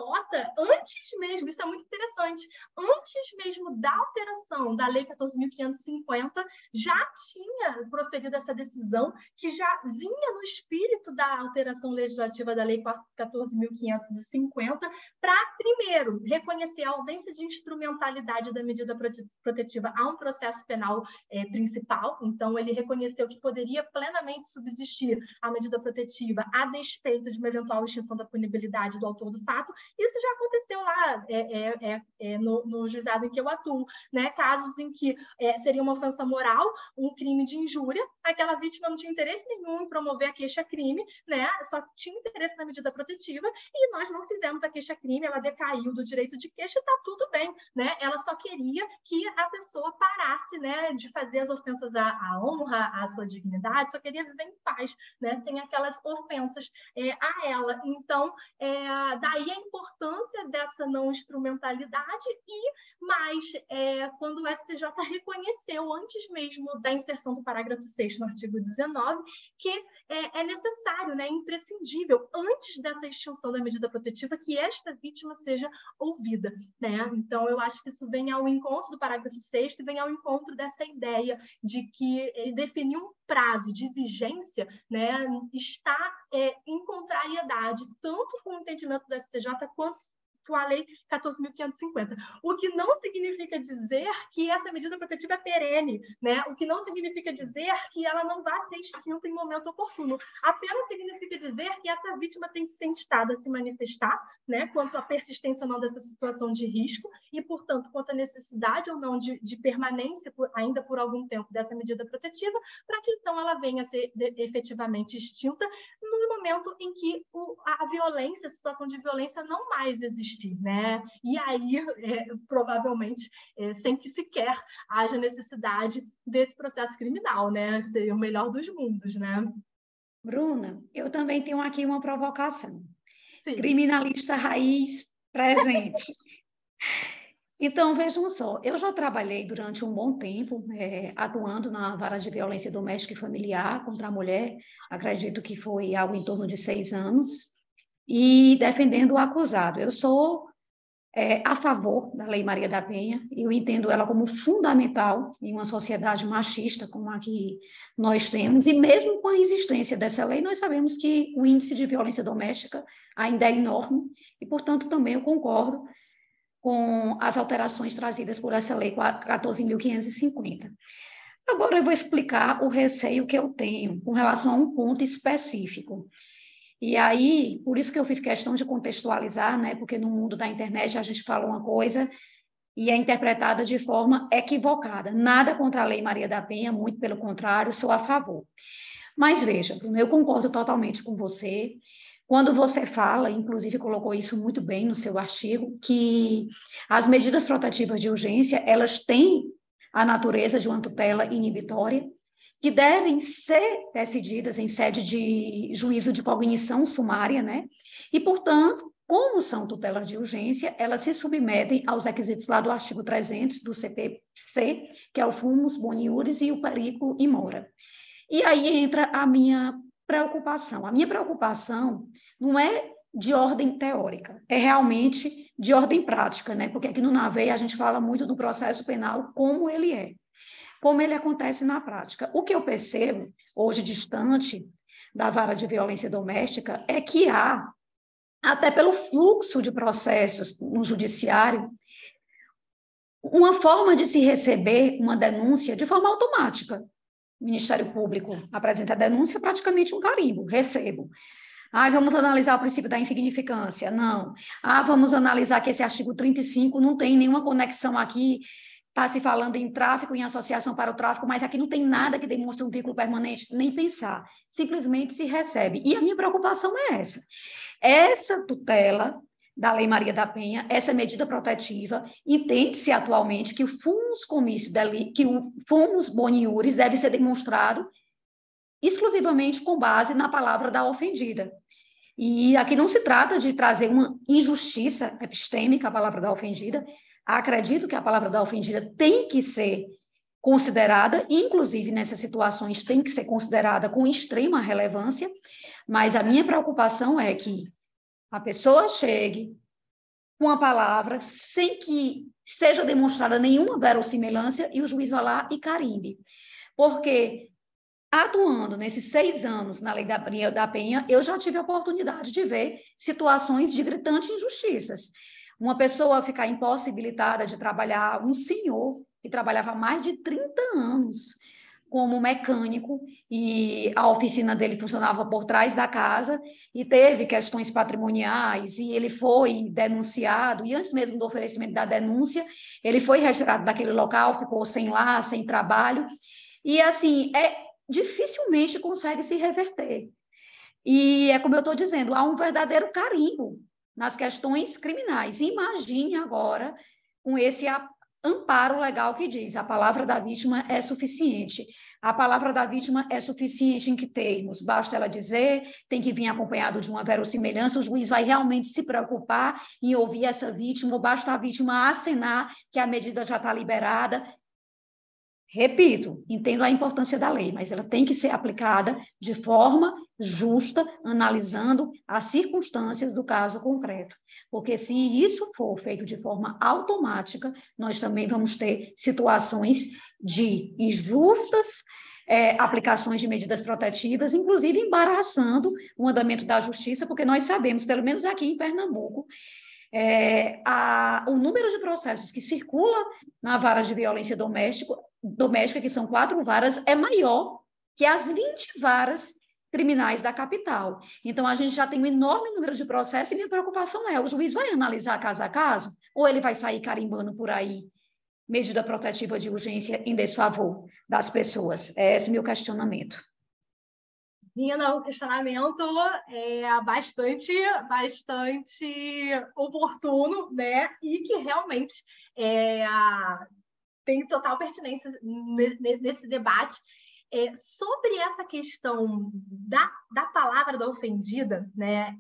[SPEAKER 5] antes mesmo, isso é muito interessante, antes mesmo da alteração da Lei 14.550, já tinha proferido essa decisão, que já vinha no espírito da alteração legislativa da Lei 14.550, para, primeiro, reconhecer a ausência de instrumentalidade da medida protetiva a um processo penal é, principal, então, ele reconheceu que poderia plenamente subsistir a medida protetiva a despeito de uma eventual extinção da punibilidade do autor do fato. Isso já aconteceu lá é, é, é, é no, no, juizado em que eu atuo, né? Casos em que é, seria uma ofensa moral, um crime de injúria, aquela vítima não tinha interesse nenhum em promover a queixa-crime, né? Só tinha interesse na medida protetiva e nós não fizemos a queixa-crime, ela decaiu do direito de queixa, está tudo bem, né? Ela só queria que a pessoa parasse, né, de fazer as ofensas à, à honra, à sua dignidade, só queria viver em paz, né, sem aquelas ofensas é, a ela. Então, é, daí a importância dessa não instrumentalidade e mais é, quando o STJ reconheceu, antes mesmo da inserção do parágrafo 6 no artigo 19, que é, é necessário, né, imprescindível, antes dessa extinção da medida protetiva, que esta vítima seja ouvida. Né? Então, eu acho que isso vem ao encontro do parágrafo 6 e vem ao encontro dessa ideia de que ele definiu um prazo de vigência né, está é, em contrariedade tanto com o entendimento do STJ quanto com a Lei 14.550. O que não significa dizer que essa medida protetiva é perene, né? o que não significa dizer que ela não vai ser extinta em momento oportuno. Apenas significa dizer que essa vítima tem que ser instada a se manifestar né? quanto à persistência ou não dessa situação de risco e, portanto, quanto à necessidade ou não de, de permanência por, ainda por algum tempo dessa medida protetiva, para que então ela venha a ser de, efetivamente extinta no momento em que o, a violência, a situação de violência não mais existe existir, né? E aí, é, provavelmente, é, sem que sequer haja necessidade desse processo criminal, né? Seria o melhor dos mundos, né?
[SPEAKER 7] Bruna, eu também tenho aqui uma provocação.
[SPEAKER 5] Sim.
[SPEAKER 7] Criminalista raiz presente. Então, vejam só, eu já trabalhei durante um bom tempo é, atuando na vara de violência doméstica e familiar contra a mulher, acredito que foi algo em torno de seis anos, e defendendo o acusado. Eu sou é, a favor da Lei Maria da Penha, eu entendo ela como fundamental em uma sociedade machista como a que nós temos, e mesmo com a existência dessa lei, nós sabemos que o índice de violência doméstica ainda é enorme, e, portanto, também eu concordo com as alterações trazidas por essa lei 14.550. Agora eu vou explicar o receio que eu tenho com relação a um ponto específico. E aí, por isso que eu fiz questão de contextualizar, né? Porque no mundo da internet a gente fala uma coisa e é interpretada de forma equivocada. Nada contra a Lei Maria da Penha, muito pelo contrário, sou a favor. Mas veja, Bruno, eu concordo totalmente com você. Quando você fala, inclusive colocou isso muito bem no seu artigo, que as medidas protetivas de urgência, elas têm a natureza de uma tutela inibitória, que devem ser decididas em sede de juízo de cognição sumária, né? E, portanto, como são tutelas de urgência, elas se submetem aos requisitos lá do artigo 300 do CPC, que é o fumus boniuris e o perico e mora. E aí entra a minha preocupação. A minha preocupação não é de ordem teórica, é realmente de ordem prática, né? Porque aqui no NAVEI a gente fala muito do processo penal como ele é, como ele acontece na prática. O que eu percebo hoje distante da vara de violência doméstica é que há até pelo fluxo de processos no judiciário, uma forma de se receber uma denúncia de forma automática. O Ministério Público apresenta a denúncia, praticamente um carimbo, recebo. Ah, vamos analisar o princípio da insignificância. Não. Ah, vamos analisar que esse artigo 35 não tem nenhuma conexão aqui. Está se falando em tráfico, em associação para o tráfico, mas aqui não tem nada que demonstre um vínculo permanente, nem pensar. Simplesmente se recebe. E a minha preocupação é essa. Essa tutela da Lei Maria da Penha, essa medida protetiva, entende-se atualmente que o fumus comício, que o fumus boniuris deve ser demonstrado exclusivamente com base na palavra da ofendida. E aqui não se trata de trazer uma injustiça epistêmica à palavra da ofendida. Acredito que a palavra da ofendida tem que ser considerada, inclusive nessas situações tem que ser considerada com extrema relevância, mas a minha preocupação é que a pessoa chegue com a palavra sem que seja demonstrada nenhuma verossimilância e o juiz vá lá e carimbe. Porque, atuando nesses seis anos na lei da, Penha, eu já tive a oportunidade de ver situações de gritantes injustiças. Uma pessoa ficar impossibilitada de trabalhar, um senhor que trabalhava mais de 30 anos, como mecânico e a oficina dele funcionava por trás da casa e teve questões patrimoniais e ele foi denunciado e antes mesmo do oferecimento da denúncia ele foi retirado daquele local ficou sem lá sem trabalho. E assim é dificilmente consegue se reverter. E é como eu estou dizendo há um verdadeiro carimbo nas questões criminais imagine agora com esse amparo legal que diz a palavra da vítima é suficiente. A palavra da vítima é suficiente em que termos? Basta ela dizer, tem que vir acompanhado de uma verossimilhança, o juiz vai realmente se preocupar em ouvir essa vítima, ou basta a vítima acenar que a medida já está liberada. Repito, entendo a importância da lei, mas ela tem que ser aplicada de forma justa, analisando as circunstâncias do caso concreto. Porque se isso for feito de forma automática, nós também vamos ter situações de injustas é, aplicações de medidas protetivas, inclusive embaraçando o andamento da justiça, porque nós sabemos, pelo menos aqui em Pernambuco, é, a, o número de processos que circula na vara de violência doméstica, doméstica, que são quatro varas, é maior que as 20 varas criminais da capital. Então, a gente já tem um enorme número de processos e minha preocupação é, o juiz vai analisar caso a caso ou ele vai sair carimbando por aí medida protetiva de urgência em desfavor das pessoas? É esse meu questionamento.
[SPEAKER 5] Nina, o questionamento é bastante, bastante oportuno, né? E que realmente é, tem total pertinência nesse debate. É, sobre essa questão da, da palavra da ofendida, né?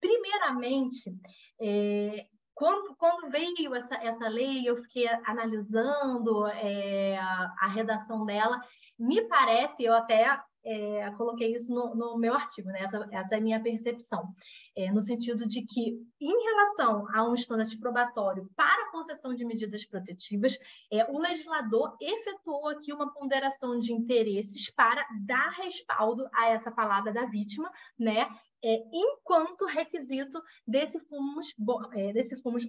[SPEAKER 5] Primeiramente, é, quando, quando veio essa, essa lei, eu fiquei analisando é, a, a redação dela, me parece, eu até é, coloquei isso no, no, meu artigo, né? essa, essa é a minha percepção, é, no sentido de que, em relação a um estandarte probatório para a concessão de medidas protetivas, é, o legislador efetuou aqui uma ponderação de interesses para dar respaldo a essa palavra da vítima, né? é, enquanto requisito desse fumus, é, desse fumus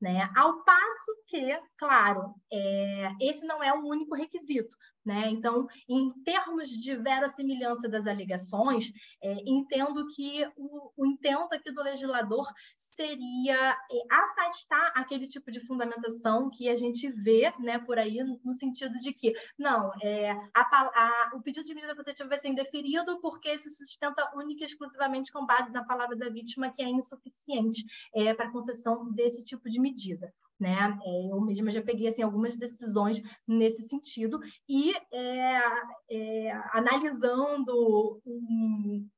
[SPEAKER 5] né? Ao passo que, claro, é, esse não é o único requisito, né? Então, em termos de verossimilhança das alegações, é, entendo que o, o, intento aqui do legislador seria é, afastar aquele tipo de fundamentação que a gente vê né, por aí, no sentido de que, não, é, a, a, o pedido de medida protetiva vai ser indeferido porque se sustenta única e exclusivamente com base na palavra da vítima, que é insuficiente é, para concessão desse tipo de medida né? É, eu mesma já peguei assim, algumas decisões nesse sentido e é, é, analisando um,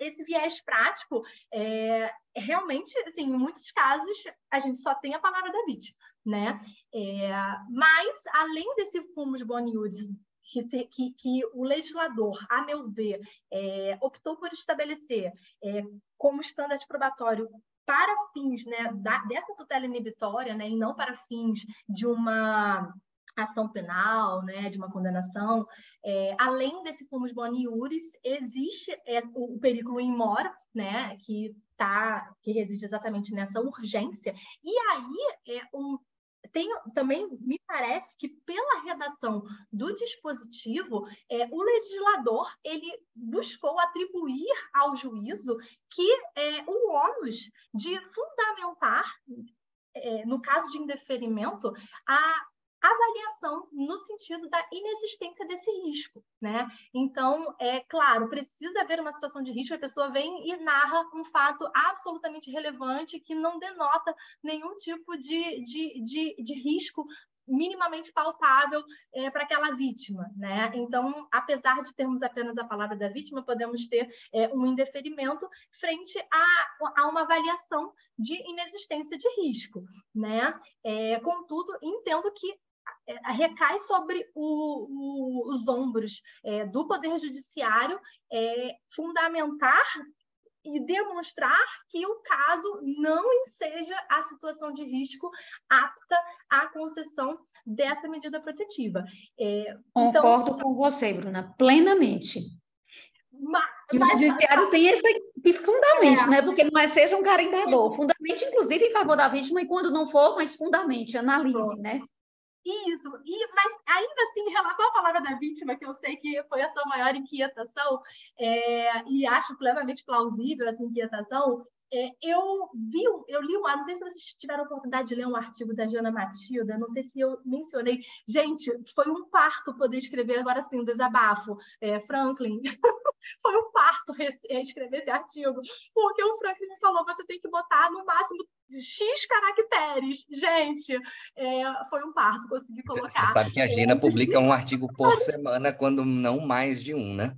[SPEAKER 5] esse viés prático, é, realmente, assim, em muitos casos, a gente só tem a palavra da vítima, né? É, mas, além desse fumus boniudes que, que, que, o legislador, a meu ver, é, optou por estabelecer é, como estandarte probatório para fins né, da, dessa tutela inibitória, né, e não para fins de uma ação penal, né, de uma condenação, é, além desse fumus boni existe é, o, o perículo in mora, né, que tá, que reside exatamente nessa urgência, e aí é um tem, também me parece que pela redação do dispositivo, é, o legislador ele buscou atribuir ao juízo que é, o ônus de fundamentar, é, no caso de indeferimento, a avaliação no sentido da inexistência desse risco, né? Então, é claro, precisa haver uma situação de risco, a pessoa vem e narra um fato absolutamente relevante que não denota nenhum tipo de, de, de, de risco minimamente palpável é, para aquela vítima, né? Então, apesar de termos apenas a palavra da vítima, podemos ter é, um indeferimento frente a, a uma avaliação de inexistência de risco, né? É, contudo, entendo que recai sobre o, o, os ombros é, do Poder Judiciário é, fundamentar e demonstrar que o caso não enseja a situação de risco apta à concessão dessa medida protetiva.
[SPEAKER 7] É, então Concordo então, com você, Bruna, plenamente. Mas, e o judiciário tem esse fundamento, é, né? Porque não é seja um carimbador, fundamente inclusive em favor da vítima e quando não for, mas fundamente, analise, né?
[SPEAKER 5] Isso, e, mas ainda assim, em relação à palavra da vítima, que eu sei que foi a sua maior inquietação, é, e acho plenamente plausível essa inquietação, é, eu vi, eu li, não sei se vocês tiveram a oportunidade de ler um artigo da Jana Matilda, não sei se eu mencionei. Gente, foi um parto poder escrever agora assim, um desabafo. É, Franklin, foi um parto é, escrever esse artigo, porque o Franklin me falou, você tem que botar no máximo X caracteres. Gente, é, foi um parto, consegui colocar.
[SPEAKER 3] Você sabe que a Gina é, publica um artigo por semana, quando não mais de um, né?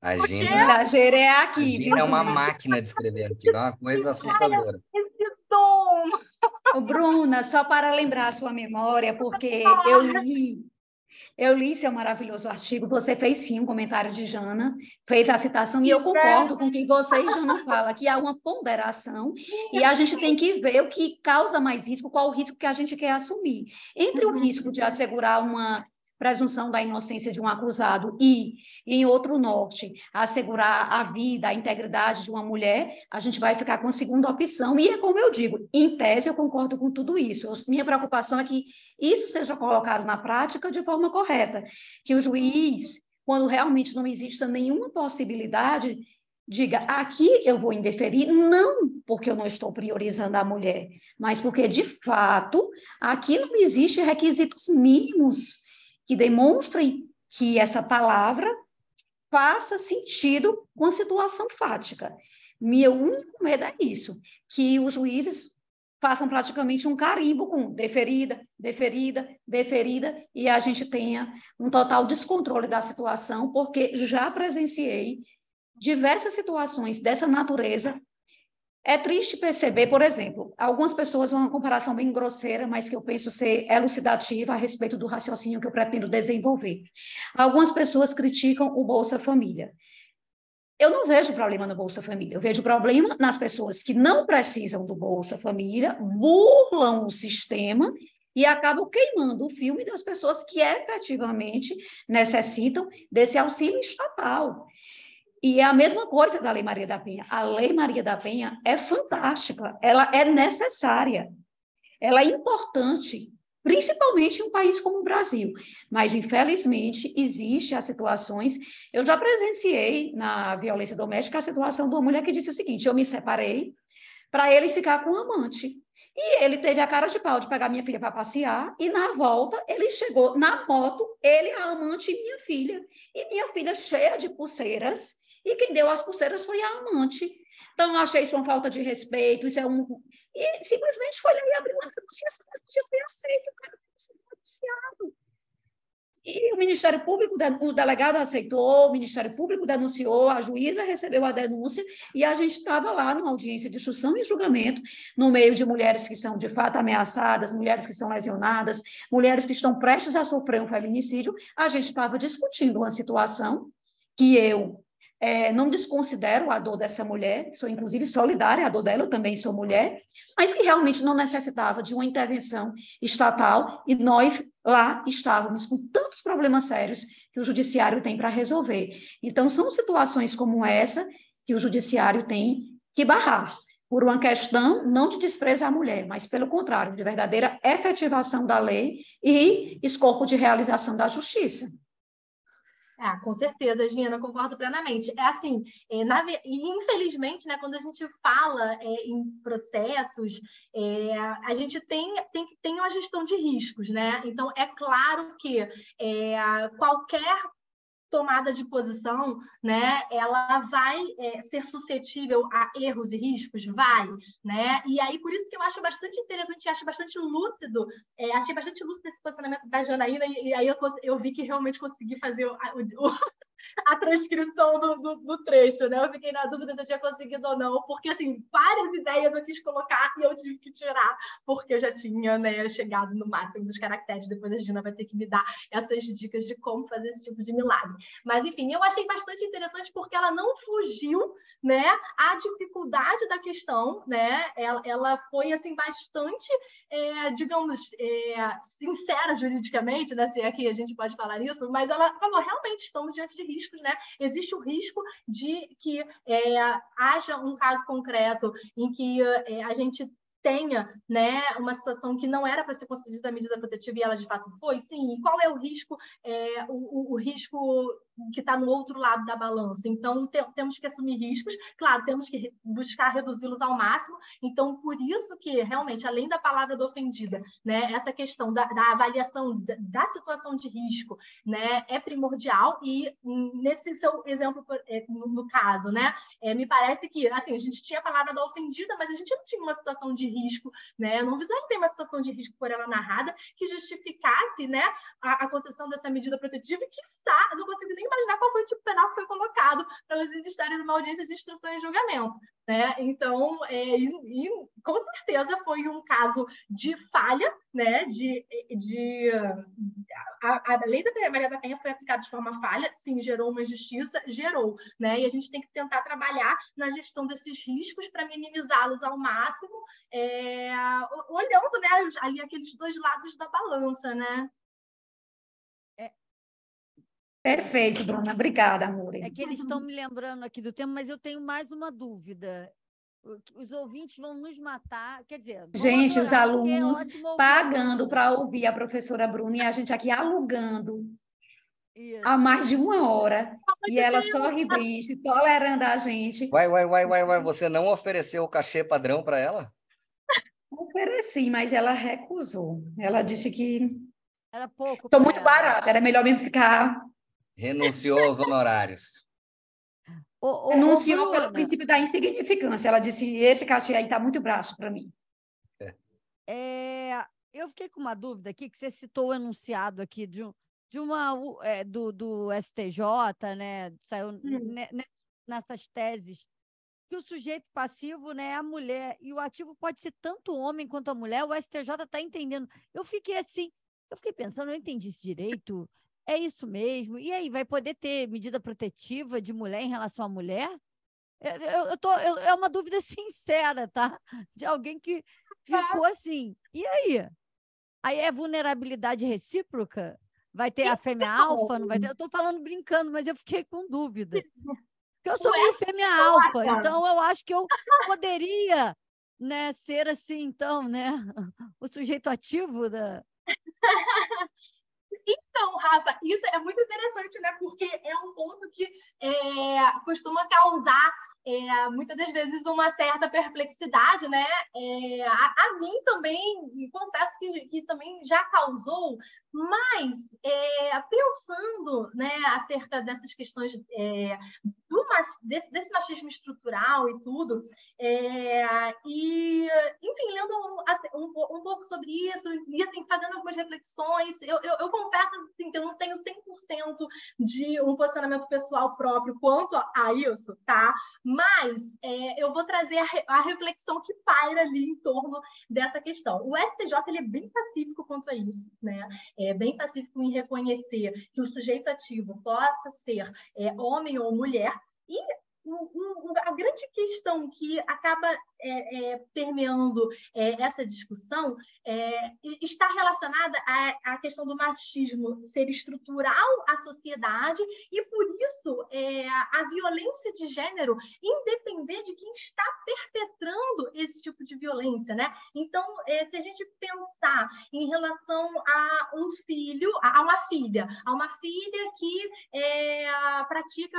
[SPEAKER 3] A Gina,
[SPEAKER 7] é aqui. A
[SPEAKER 3] Gina é uma máquina de escrever artigo, é uma coisa assustadora.
[SPEAKER 5] Esse dom!
[SPEAKER 7] Bruna, só para lembrar a sua memória, porque eu li eu li seu maravilhoso artigo, você fez sim um comentário de Jana, fez a citação, e eu concordo com o que você e Jana fala, que há uma ponderação, e a gente tem que ver o que causa mais risco, qual o risco que a gente quer assumir. Entre o risco de assegurar uma presunção da inocência de um acusado e, em outro norte, assegurar a vida, a integridade de uma mulher, a gente vai ficar com a segunda opção. E é como eu digo, em tese eu concordo com tudo isso. minha preocupação é que isso seja colocado na prática de forma correta, que o juiz, quando realmente não exista nenhuma possibilidade, diga aqui eu vou indeferir, não porque eu não estou priorizando a mulher, mas porque, de fato, aqui não existe requisitos mínimos que demonstrem que essa palavra faça sentido com a situação fática. Meu único medo é isso, que os juízes façam praticamente um carimbo com deferida, deferida, deferida, e a gente tenha um total descontrole da situação, porque já presenciei diversas situações dessa natureza é triste perceber, por exemplo, algumas pessoas, uma comparação bem grosseira, mas que eu penso ser elucidativa a respeito do raciocínio que eu pretendo desenvolver. Algumas pessoas criticam o Bolsa Família. Eu não vejo problema no Bolsa Família, eu vejo problema nas pessoas que não precisam do Bolsa Família, burlam o sistema e acabam queimando o filme das pessoas que efetivamente necessitam desse auxílio estatal. E é a mesma coisa da Lei Maria da Penha. A Lei Maria da Penha é fantástica, ela é necessária, ela é importante, principalmente em um país como o Brasil. Mas, infelizmente, existe as situações. Eu já presenciei na violência doméstica a situação de uma mulher que disse o seguinte: eu me separei para ele ficar com um amante. E ele teve a cara de pau de pegar minha filha para passear, e na volta ele chegou na moto, ele, a amante e minha filha. E minha filha cheia de pulseiras, e quem deu as pulseiras foi a amante. Então, eu achei isso uma falta de respeito, isso é um. E simplesmente foi lá e abriu uma denúncia, essa denúncia foi aceita, o cara foi denunciado. E o Ministério Público, o delegado aceitou, o Ministério Público denunciou, a juíza recebeu a denúncia e a gente estava lá numa audiência de instrução e julgamento, no meio de mulheres que são de fato ameaçadas, mulheres que são lesionadas, mulheres que estão prestes a sofrer um feminicídio. A gente estava discutindo uma situação que eu é, não desconsidero a dor dessa mulher, sou inclusive solidária à dor dela, eu também sou mulher, mas que realmente não necessitava de uma intervenção estatal e nós lá estávamos com tantos problemas sérios que o judiciário tem para resolver. Então, são situações como essa que o judiciário tem que barrar. Por uma questão não de desprezo à mulher, mas pelo contrário, de verdadeira efetivação da lei e escopo de realização da justiça.
[SPEAKER 5] Ah, com certeza, Gina, concordo plenamente. É assim, é, na, infelizmente, né, quando a gente fala é, em processos, é, a gente tem, tem, tem uma gestão de riscos, né? Então, é claro que é, qualquer tomada de posição, né, ela vai é, ser suscetível a erros e riscos? Vai, né? E aí, por isso que eu acho bastante interessante, acho bastante lúcido, é, achei bastante lúcido esse posicionamento da Janaína, e, e aí eu, eu, vi que realmente consegui fazer o, o, a transcrição do, do, do, trecho, né? Eu fiquei na dúvida se eu tinha conseguido ou não, porque, assim, várias ideias eu quis colocar e eu tive que tirar, porque eu já tinha, né, chegado no máximo dos caracteres. Depois a Gina vai ter que me dar essas dicas de como fazer esse tipo de milagre. Mas, enfim, eu achei bastante interessante porque ela não fugiu, né, à dificuldade da questão, né? Ela, ela foi, assim, bastante, é, digamos, é, sincera juridicamente, né? Se aqui é a gente pode falar isso, mas ela falou, realmente, estamos diante de riscos, né? Existe o risco de que é, haja um caso concreto em que é, a gente tenha né, uma situação que não era para ser concedida a medida protetiva e ela de fato foi, sim. E qual é o risco, é, o, o, o risco que está no outro lado da balança. Então, te, temos que assumir riscos, claro, temos que buscar reduzi-los ao máximo. Então, por isso que, realmente, além da palavra do ofendida, né, essa questão da, da avaliação da, da, situação de risco né, é primordial. E nesse seu exemplo, é, no, no caso, né, é, me parece que assim, a gente tinha a palavra da ofendida, mas a gente não tinha uma situação de risco, né? Não visualizei uma situação de risco por ela narrada que justificasse né, a, a concessão dessa medida protetiva e que está, não consigo nem imaginar qual foi o tipo penal que foi colocado para eles estarem numa audiência de instrução e julgamento. Né? Então, é, e, e, com certeza foi um caso de falha, né? de, de a, a lei da Maria da Penha foi aplicada de forma falha, sim, gerou uma injustiça, gerou, né? E a gente tem que tentar trabalhar na gestão desses riscos para minimizá-los ao máximo, é, olhando né, ali aqueles dois lados da balança, né?
[SPEAKER 7] Perfeito, Bruna. Obrigada, amor.
[SPEAKER 2] É que eles estão me lembrando aqui do tema, mas eu tenho mais uma dúvida. Os ouvintes vão nos matar, quer dizer...
[SPEAKER 7] Gente, os é alunos é pagando para ouvir a professora Bruna e a gente aqui alugando Isso. há mais de uma hora. e ela só ribriste, tolerando a gente.
[SPEAKER 3] Vai, vai, vai, vai, vai. Você não ofereceu o cachê padrão para ela?
[SPEAKER 7] Ofereci, mas ela recusou. Ela disse que...
[SPEAKER 2] Era pouco.
[SPEAKER 7] Estou muito barata, era melhor mesmo ficar
[SPEAKER 3] Renunciou aos honorários.
[SPEAKER 7] O, o, Renunciou pelo princípio da insignificância. Ela disse: esse cachê aí está muito braço para mim.
[SPEAKER 2] É. é. eu fiquei com uma dúvida aqui, que você citou o enunciado aqui de, de uma é, do, do STJ, né? Saiu hum. nessas teses que o sujeito passivo né, é a mulher e o ativo pode ser tanto o homem quanto a mulher, o STJ está entendendo. Eu fiquei assim, eu fiquei pensando, eu entendi isso direito. É isso mesmo. E aí, vai poder ter medida protetiva de mulher em relação à mulher? Eu, eu tô, eu, é uma dúvida sincera, tá? De alguém que ficou assim. E aí? Aí é vulnerabilidade recíproca? Vai ter a fêmea alfa? Não vai ter? Eu estou falando brincando, mas eu fiquei com dúvida. Porque eu sou meio fêmea alfa, então eu acho que eu poderia né, ser assim, então, né? O sujeito ativo da.
[SPEAKER 5] Então, Rafa, isso é muito interessante, né? Porque é um ponto que é, costuma causar é, muitas das vezes uma certa perplexidade, né? É, a, a, mim também, confesso que, que também já causou, mas é, pensando né, acerca dessas questões é, do, desse, desse, machismo estrutural e tudo, é, e, enfim, lendo um, um, um, pouco sobre isso, e assim, fazendo algumas reflexões, eu, eu, eu confesso assim, que eu não tenho 100% de um posicionamento pessoal próprio quanto a isso, tá? Mas é, eu vou trazer a, a, reflexão que paira ali em torno dessa questão. O STJ ele é bem pacífico quanto a isso, né? É bem pacífico em reconhecer que o sujeito ativo possa ser é, homem ou mulher. E a grande questão que acaba é, é, permeando é, essa discussão é, está relacionada à, à, questão do machismo ser estrutural à sociedade e, por isso, é, a violência de gênero independer de quem está perpetrando esse tipo de violência. Né? Então, é, se a gente pensar em relação a um filho, a uma filha, a uma filha que pratica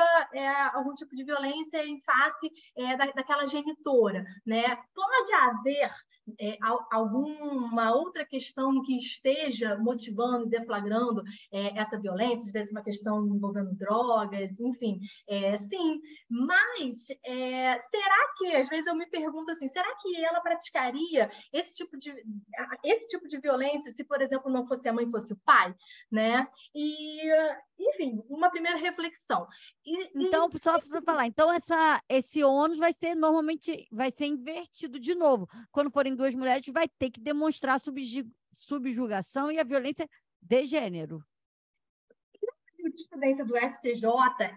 [SPEAKER 5] algum tipo de violência em face da, daquela genitora, né? Pode haver é, alguma outra questão que esteja motivando e deflagrando é, essa violência, às vezes uma questão envolvendo drogas, enfim, é, sim, mas é, será que, às vezes eu me pergunto assim, será que ela praticaria esse tipo de, esse tipo de violência se, por exemplo, não fosse a mãe, fosse o pai, né? E, enfim, uma primeira reflexão.
[SPEAKER 2] E, então, e... só para falar, então essa, esse ônus vai ser normalmente, vai ser invertido de novo, quando forem duas mulheres, vai ter que demonstrar a subjugação e a violência de gênero.
[SPEAKER 5] jurisprudência do STJ,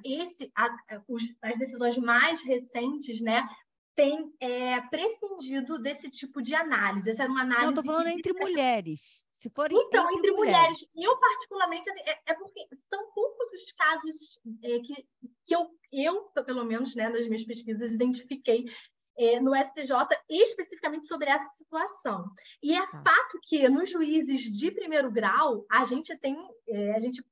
[SPEAKER 5] esse, a, os, as decisões mais recentes, né, têm é, prescindido desse tipo de análise. Essa era uma análise.
[SPEAKER 2] Não, estou falando que... entre mulheres. Se forem
[SPEAKER 5] então, entre, entre mulheres. mulheres. Eu, particularmente, assim, é, é, porque são poucos os casos é, que, que eu, eu, pelo menos, né, nas minhas pesquisas, identifiquei é, no STJ especificamente sobre essa situação. E é tá. fato que nos juízes de primeiro grau a gente tem, é, a gente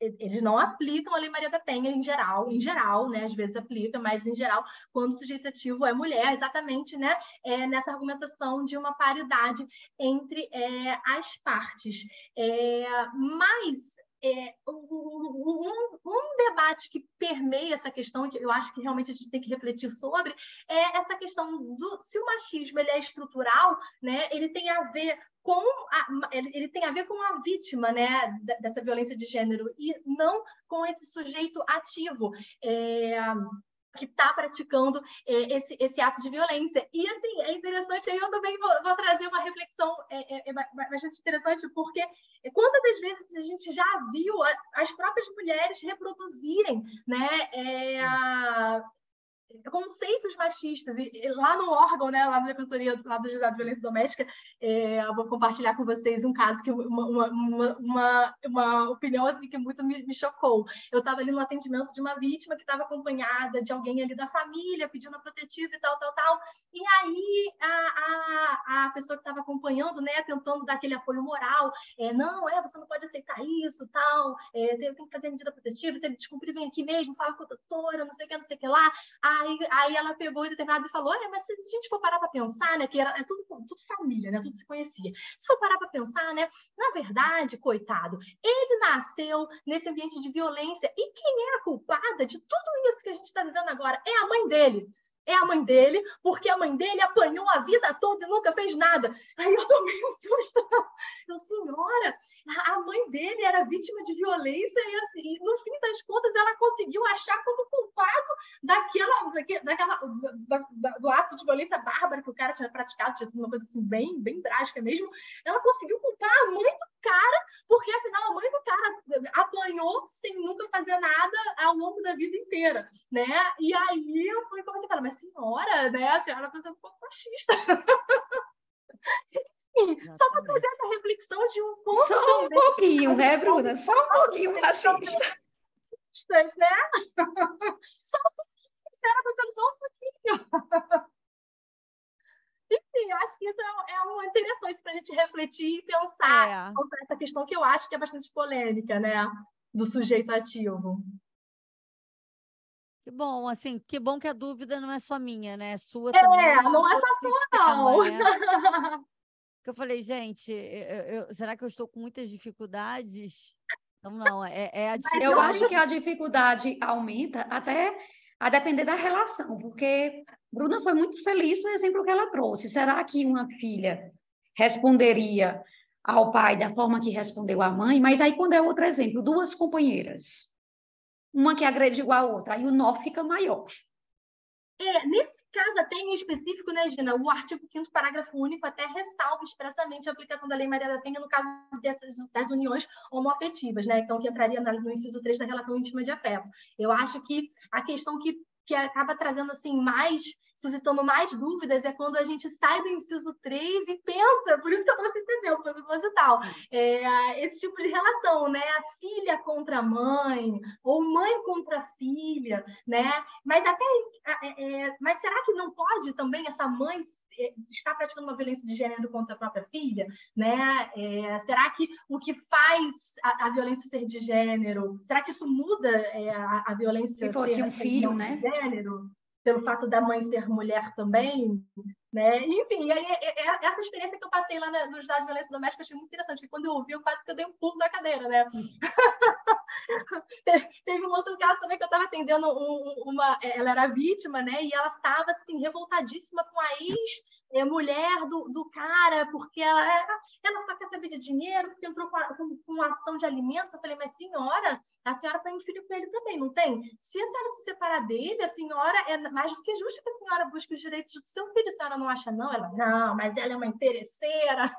[SPEAKER 5] eles não aplicam a Lei Maria da Penha em geral, em geral, né? Às vezes aplica, mas em geral, quando o sujeito ativo é mulher, exatamente, né? É nessa argumentação de uma paridade entre é, as partes. É, mas é, um, um, debate que permeia essa questão, que eu acho que realmente a gente tem que refletir sobre, é essa questão do se o machismo ele é estrutural, né, ele tem a ver com a, ele, tem a ver com a vítima né, dessa violência de gênero e não com esse sujeito ativo. É, que está praticando é, esse, esse ato de violência. E, assim, é interessante, aí eu também vou, vou trazer uma reflexão é, é, é bastante interessante, porque quantas das vezes a gente já viu as próprias mulheres reproduzirem né, é, a, conceitos machistas. E, e, lá no órgão, né, lá na Defensoria do Julgado de Violência Doméstica, é, eu vou compartilhar com vocês um caso, que uma, uma, uma, uma opinião assim, que muito me, me chocou. Eu estava ali no atendimento de uma vítima que estava acompanhada de alguém ali da família, pedindo a protetiva e tal, tal, tal. E aí a, a, a pessoa que estava acompanhando, né, tentando dar aquele apoio moral, é, não, é, você não pode aceitar isso, tal, é, tem, tem que fazer a medida protetiva, se ele descumprir, vem aqui mesmo, fala com a doutora, não sei o que, não sei o que lá. Aí, aí ela pegou em determinado e falou: Olha, mas se a gente for parar para pensar, né? Que era, é tudo, tudo família, né? Tudo se conhecia. Se for parar para pensar, né? Na verdade, coitado, ele nasceu nesse ambiente de violência. E quem é a culpada de tudo isso que a gente está vivendo agora? É a mãe dele é a mãe dele, porque a mãe dele apanhou a vida toda e nunca fez nada. Aí eu tomei um susto. Eu, senhora, a mãe dele era vítima de violência e, assim, no fim das contas ela conseguiu achar como culpado daquela, daquela da, da, do ato de violência bárbara que o cara tinha praticado, tinha sido uma coisa assim bem, bem drástica mesmo. Ela conseguiu culpar a mãe do cara, porque afinal a mãe do cara apanhou sem nunca fazer nada ao longo da vida inteira, né? E aí eu fui comecei a falar, mas senhora, né? A senhora está sendo um pouco machista. só para fazer essa reflexão de um pouco.
[SPEAKER 7] Só um pouquinho, né, Bruna? Só um pouquinho machista.
[SPEAKER 5] Né? Só um pouquinho é um interessante para a gente refletir e pensar
[SPEAKER 2] É.
[SPEAKER 5] sobre essa questão que eu acho que é bastante polêmica, né? Do sujeito ativo.
[SPEAKER 2] Que bom, assim, que bom que a dúvida não é só minha, né? É sua
[SPEAKER 5] É,
[SPEAKER 2] também.
[SPEAKER 5] não é só sua, não.
[SPEAKER 2] né? Que eu falei, gente, eu- eu- será que eu estou com muitas dificuldades? Então, não, é, é a dificuldade.
[SPEAKER 7] Eu acho que a dificuldade aumenta até a depender da relação, porque Bruna foi muito feliz no exemplo que ela trouxe. Será que uma filha responderia ao pai da forma que respondeu à mãe? Mas aí, quando é outro exemplo, duas companheiras, uma que agrediu a outra, aí o nó fica maior.
[SPEAKER 5] É, nesse caso, em específico, né, Gina, o artigo 5 parágrafo único até ressalva expressamente a aplicação da Lei Maria da Penha no caso dessas, das uniões homoafetivas, né? Então, que entraria no inciso 3 da relação íntima de afeto. Eu acho que a questão que, que acaba trazendo, assim, mais, suscitando mais dúvidas é quando a gente sai do inciso 3 e pensa, por isso que eu trouxe esse exemplo, foi proposital, é, esse tipo de relação, né? A filha contra a mãe, ou mãe contra a filha, né? Mas até é, é, mas será que não pode também essa mãe é, estar praticando uma violência de gênero contra a própria filha, né? É, será que o que faz a, a violência ser de gênero, será que isso muda é, a, a violência
[SPEAKER 7] Se fosse um filho,
[SPEAKER 5] de
[SPEAKER 7] né?
[SPEAKER 5] gênero? Pelo fato da mãe ser mulher também, né? Enfim, aí, essa experiência que eu passei lá no Estado de Violência Doméstica eu achei muito interessante, porque quando eu ouvi, eu quase que eu dei um pulo da cadeira, né? Te- Teve um outro caso também que eu estava atendendo um- um- uma. Ela era vítima, né? E ela estava assim, revoltadíssima com a ex-mulher do, do cara, porque ela, era- ela só quer saber de dinheiro, porque entrou com, a- com, com ação de alimentos. Eu falei, mas senhora, a senhora tem um filho com ele também, não tem? Se a senhora se separar dele, a senhora é mais do que justo que a senhora busque os direitos do seu filho. A senhora não acha, não? Ela, não, mas ela é uma interesseira.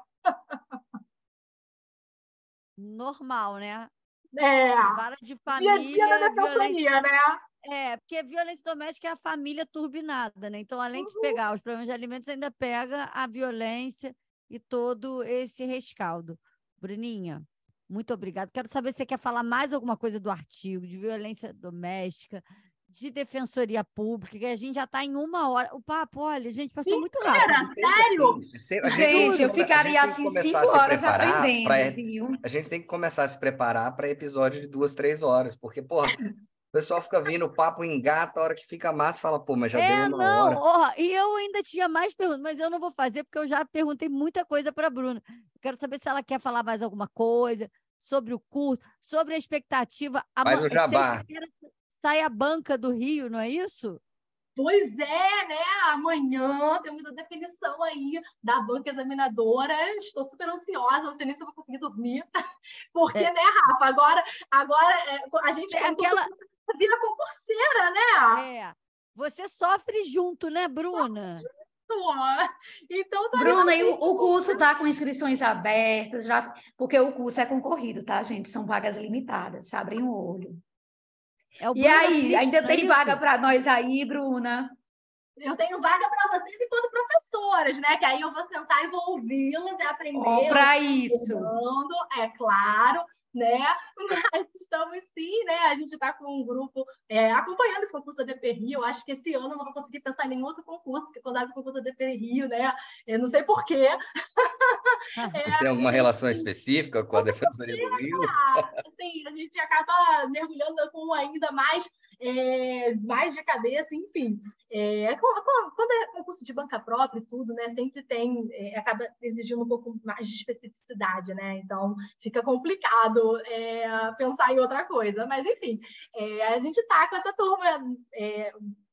[SPEAKER 2] Normal, né?
[SPEAKER 5] É,
[SPEAKER 2] Vara de
[SPEAKER 5] dia a dia da
[SPEAKER 2] família, violência.
[SPEAKER 5] defensoria, né?
[SPEAKER 2] É, porque violência doméstica é a família turbinada, né? Então, além
[SPEAKER 5] Uhum.
[SPEAKER 2] de pegar os problemas de alimentos, ainda pega a violência e todo esse rescaldo. Bruninha, muito obrigada. Quero saber se você quer falar mais alguma coisa do artigo de violência doméstica, de defensoria pública, que a gente já está em uma hora. O papo, olha, gente, passou muito rápido.
[SPEAKER 3] Sempre
[SPEAKER 5] Sério?
[SPEAKER 3] assim, sempre- a
[SPEAKER 7] Gente, eu ficaria
[SPEAKER 3] gente tem que
[SPEAKER 7] assim
[SPEAKER 3] começar
[SPEAKER 7] cinco
[SPEAKER 3] a se
[SPEAKER 7] horas
[SPEAKER 3] preparar
[SPEAKER 7] aprendendo,
[SPEAKER 3] pra-
[SPEAKER 7] viu?
[SPEAKER 3] A gente tem que começar a se preparar para episódio de duas, três horas, porque, porra, pessoal fica vindo, o papo engata, a hora que fica massa, fala, pô, mas já
[SPEAKER 2] É,
[SPEAKER 3] deu uma
[SPEAKER 2] não,
[SPEAKER 3] hora.
[SPEAKER 2] ó, e eu ainda tinha mais perguntas, mas eu não vou fazer porque eu já perguntei muita coisa para a Bruna. Eu quero saber se ela quer falar mais alguma coisa sobre o curso, sobre a expectativa.
[SPEAKER 3] Faz
[SPEAKER 2] Ama-
[SPEAKER 3] o jabá.
[SPEAKER 2] Sai a banca do Rio, não é isso?
[SPEAKER 5] Pois é, né? Amanhã temos a definição aí da banca examinadora. Estou super ansiosa, não sei nem se eu vou conseguir dormir. Porque,
[SPEAKER 2] É.
[SPEAKER 5] né, Rafa? Agora, agora é, a gente
[SPEAKER 2] É aquela-
[SPEAKER 5] vira concurseira, né?
[SPEAKER 2] É. Você sofre junto, né, Bruna?
[SPEAKER 5] Então, tô
[SPEAKER 7] Bruna, e o, curso está com inscrições abertas, já, porque o curso é concorrido, tá, gente? São vagas limitadas, abrem o olho.
[SPEAKER 2] É o
[SPEAKER 7] E aí,
[SPEAKER 2] Flix,
[SPEAKER 7] ainda
[SPEAKER 2] é
[SPEAKER 7] tem
[SPEAKER 2] isso?
[SPEAKER 7] vaga para nós aí, Bruna?
[SPEAKER 5] eu tenho vaga para vocês enquanto professoras, né? Que aí eu vou sentar e vou ouvi-las e aprender.
[SPEAKER 7] Para isso.
[SPEAKER 5] É claro, né? Mas estamos sim, né? A gente está com um grupo é, acompanhando esse concurso da DP Rio. Eu acho que esse ano eu não vou conseguir pensar em nenhum outro concurso, porque quando abre o concurso da DP Rio, né? Eu não sei porquê. É,
[SPEAKER 3] Tem alguma relação específica com a Defensoria do Rio?
[SPEAKER 5] assim, a gente acaba mergulhando com ainda mais, é, mais de cabeça, enfim. É, com- quando é concurso de banca própria e tudo, né, sempre tem, é, acaba exigindo um pouco mais de especificidade, né? Então fica complicado é, pensar em outra coisa. Mas, enfim, é, a gente está com essa turma é,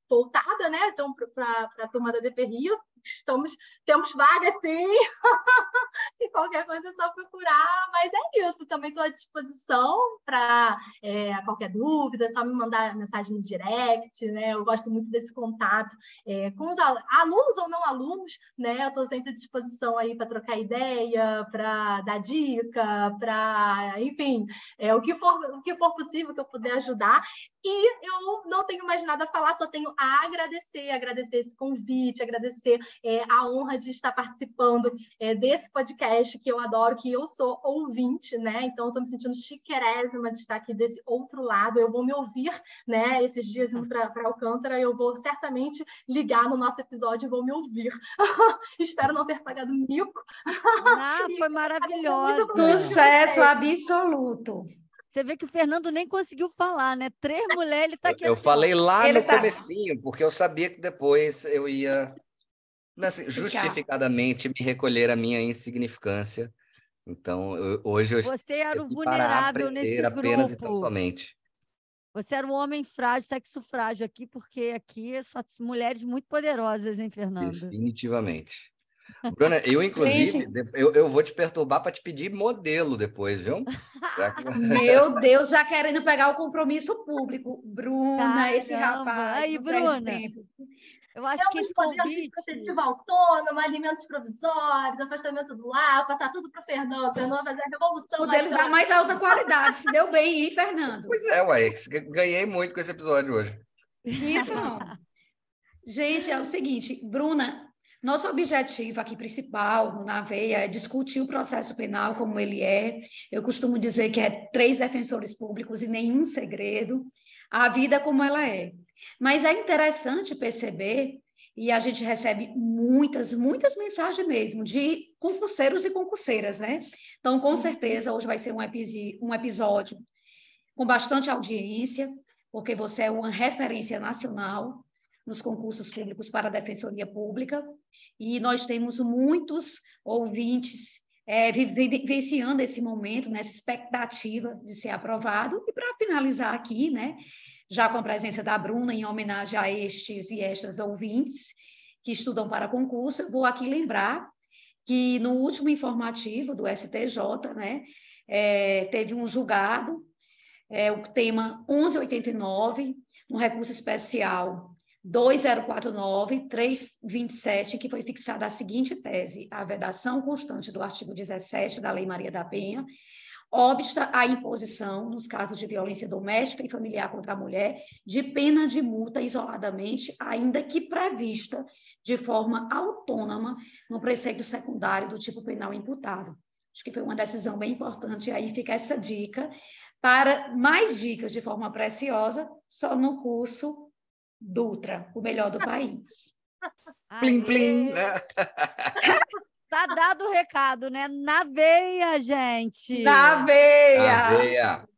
[SPEAKER 5] voltada, né? Então, para a turma da DP Rio, estamos, temos vaga sim. e qualquer coisa é só procurar. Mas é isso, também estou à disposição para qualquer dúvida, é só me mandar mensagem no direct, né? Eu gosto muito desse contato é, com os al- alunos ou não alunos, né? Eu estou sempre à disposição aí para trocar ideia, para dar dica, para, enfim, é, o, que for, o que for possível que eu puder ajudar. E eu não tenho mais nada a falar, só tenho a agradecer, agradecer esse convite, agradecer é, a honra de estar participando é, desse podcast que eu adoro, que eu sou ouvinte, né? Então, estou me sentindo chiquerésima de estar aqui desse outro lado. Eu vou me ouvir, né? Esses dias indo para Alcântara, eu vou certamente ligar no nosso episódio e vou me ouvir. Espero não ter pagado mico.
[SPEAKER 2] Ah, foi maravilhoso.
[SPEAKER 7] Sucesso absoluto.
[SPEAKER 2] Você vê que o Fernando nem conseguiu falar, né? Três mulheres, ele tá aqui.
[SPEAKER 3] Eu, eu
[SPEAKER 2] assim,
[SPEAKER 3] falei lá
[SPEAKER 7] Ele
[SPEAKER 3] no
[SPEAKER 7] tá-
[SPEAKER 3] comecinho, porque eu sabia que depois eu ia assim, justificadamente me recolher a minha insignificância. Então, eu- hoje eu estou
[SPEAKER 2] Você era o vulnerável
[SPEAKER 3] aprender
[SPEAKER 2] nesse
[SPEAKER 3] apenas e tão
[SPEAKER 2] grupo.
[SPEAKER 3] somente.
[SPEAKER 2] Você era um homem frágil, sexo frágil aqui, porque aqui é só mulheres muito poderosas, hein, Fernando?
[SPEAKER 3] Definitivamente. Bruna, eu, inclusive, eu, eu vou te perturbar para te pedir modelo depois, viu? Que-
[SPEAKER 7] Meu Deus, já querendo pegar o compromisso público. Bruna, esse
[SPEAKER 2] Caramba.
[SPEAKER 7] rapaz.
[SPEAKER 2] Aí, Bruna. Eu acho que
[SPEAKER 5] Temos
[SPEAKER 2] esse convite.
[SPEAKER 5] protetiva autônoma, alimentos provisórios, afastamento do lar, passar tudo para o Fernando. O Fernando vai fazer a revolução.
[SPEAKER 7] O
[SPEAKER 5] aí
[SPEAKER 7] deles dá mais alta qualidade. Se deu bem, hein, Fernando?
[SPEAKER 3] Pois é, ué, ganhei muito com esse episódio hoje.
[SPEAKER 7] Então, gente, é o seguinte, Bruna, nosso objetivo aqui principal no Na Veia é discutir o processo penal como ele é. Eu costumo dizer que é três defensores públicos e nenhum segredo. A vida como ela é. Mas é interessante perceber, e a gente recebe muitas, muitas mensagens mesmo, de concurseiros e concurseiras, né? Então, com certeza, hoje vai ser um, epi- um episódio com bastante audiência, porque você é uma referência nacional nos concursos públicos para a Defensoria Pública, e nós temos muitos ouvintes é, vi- vi- vivenciando esse momento, nessa expectativa de ser aprovado. E para finalizar aqui, né, já com a presença da Bruna, em homenagem a estes e estas ouvintes que estudam para concurso, eu vou aqui lembrar que no último informativo do STJ, né, é, teve um julgado, é, o tema 1189, um recurso especial 2049-327, que foi fixada a seguinte tese: a vedação constante do artigo 17 da Lei Maria da Penha obsta a imposição, nos casos de violência doméstica e familiar contra a mulher, de pena de multa isoladamente, ainda que prevista de forma autônoma no preceito secundário do tipo penal imputado. Acho que foi uma decisão bem importante, e aí fica essa dica. Para mais dicas de forma preciosa, só no curso Dutra, o melhor do país.
[SPEAKER 3] Plim, plim?
[SPEAKER 2] Tá dado o recado, né? Na veia, gente.
[SPEAKER 7] Na veia!
[SPEAKER 3] Aveia.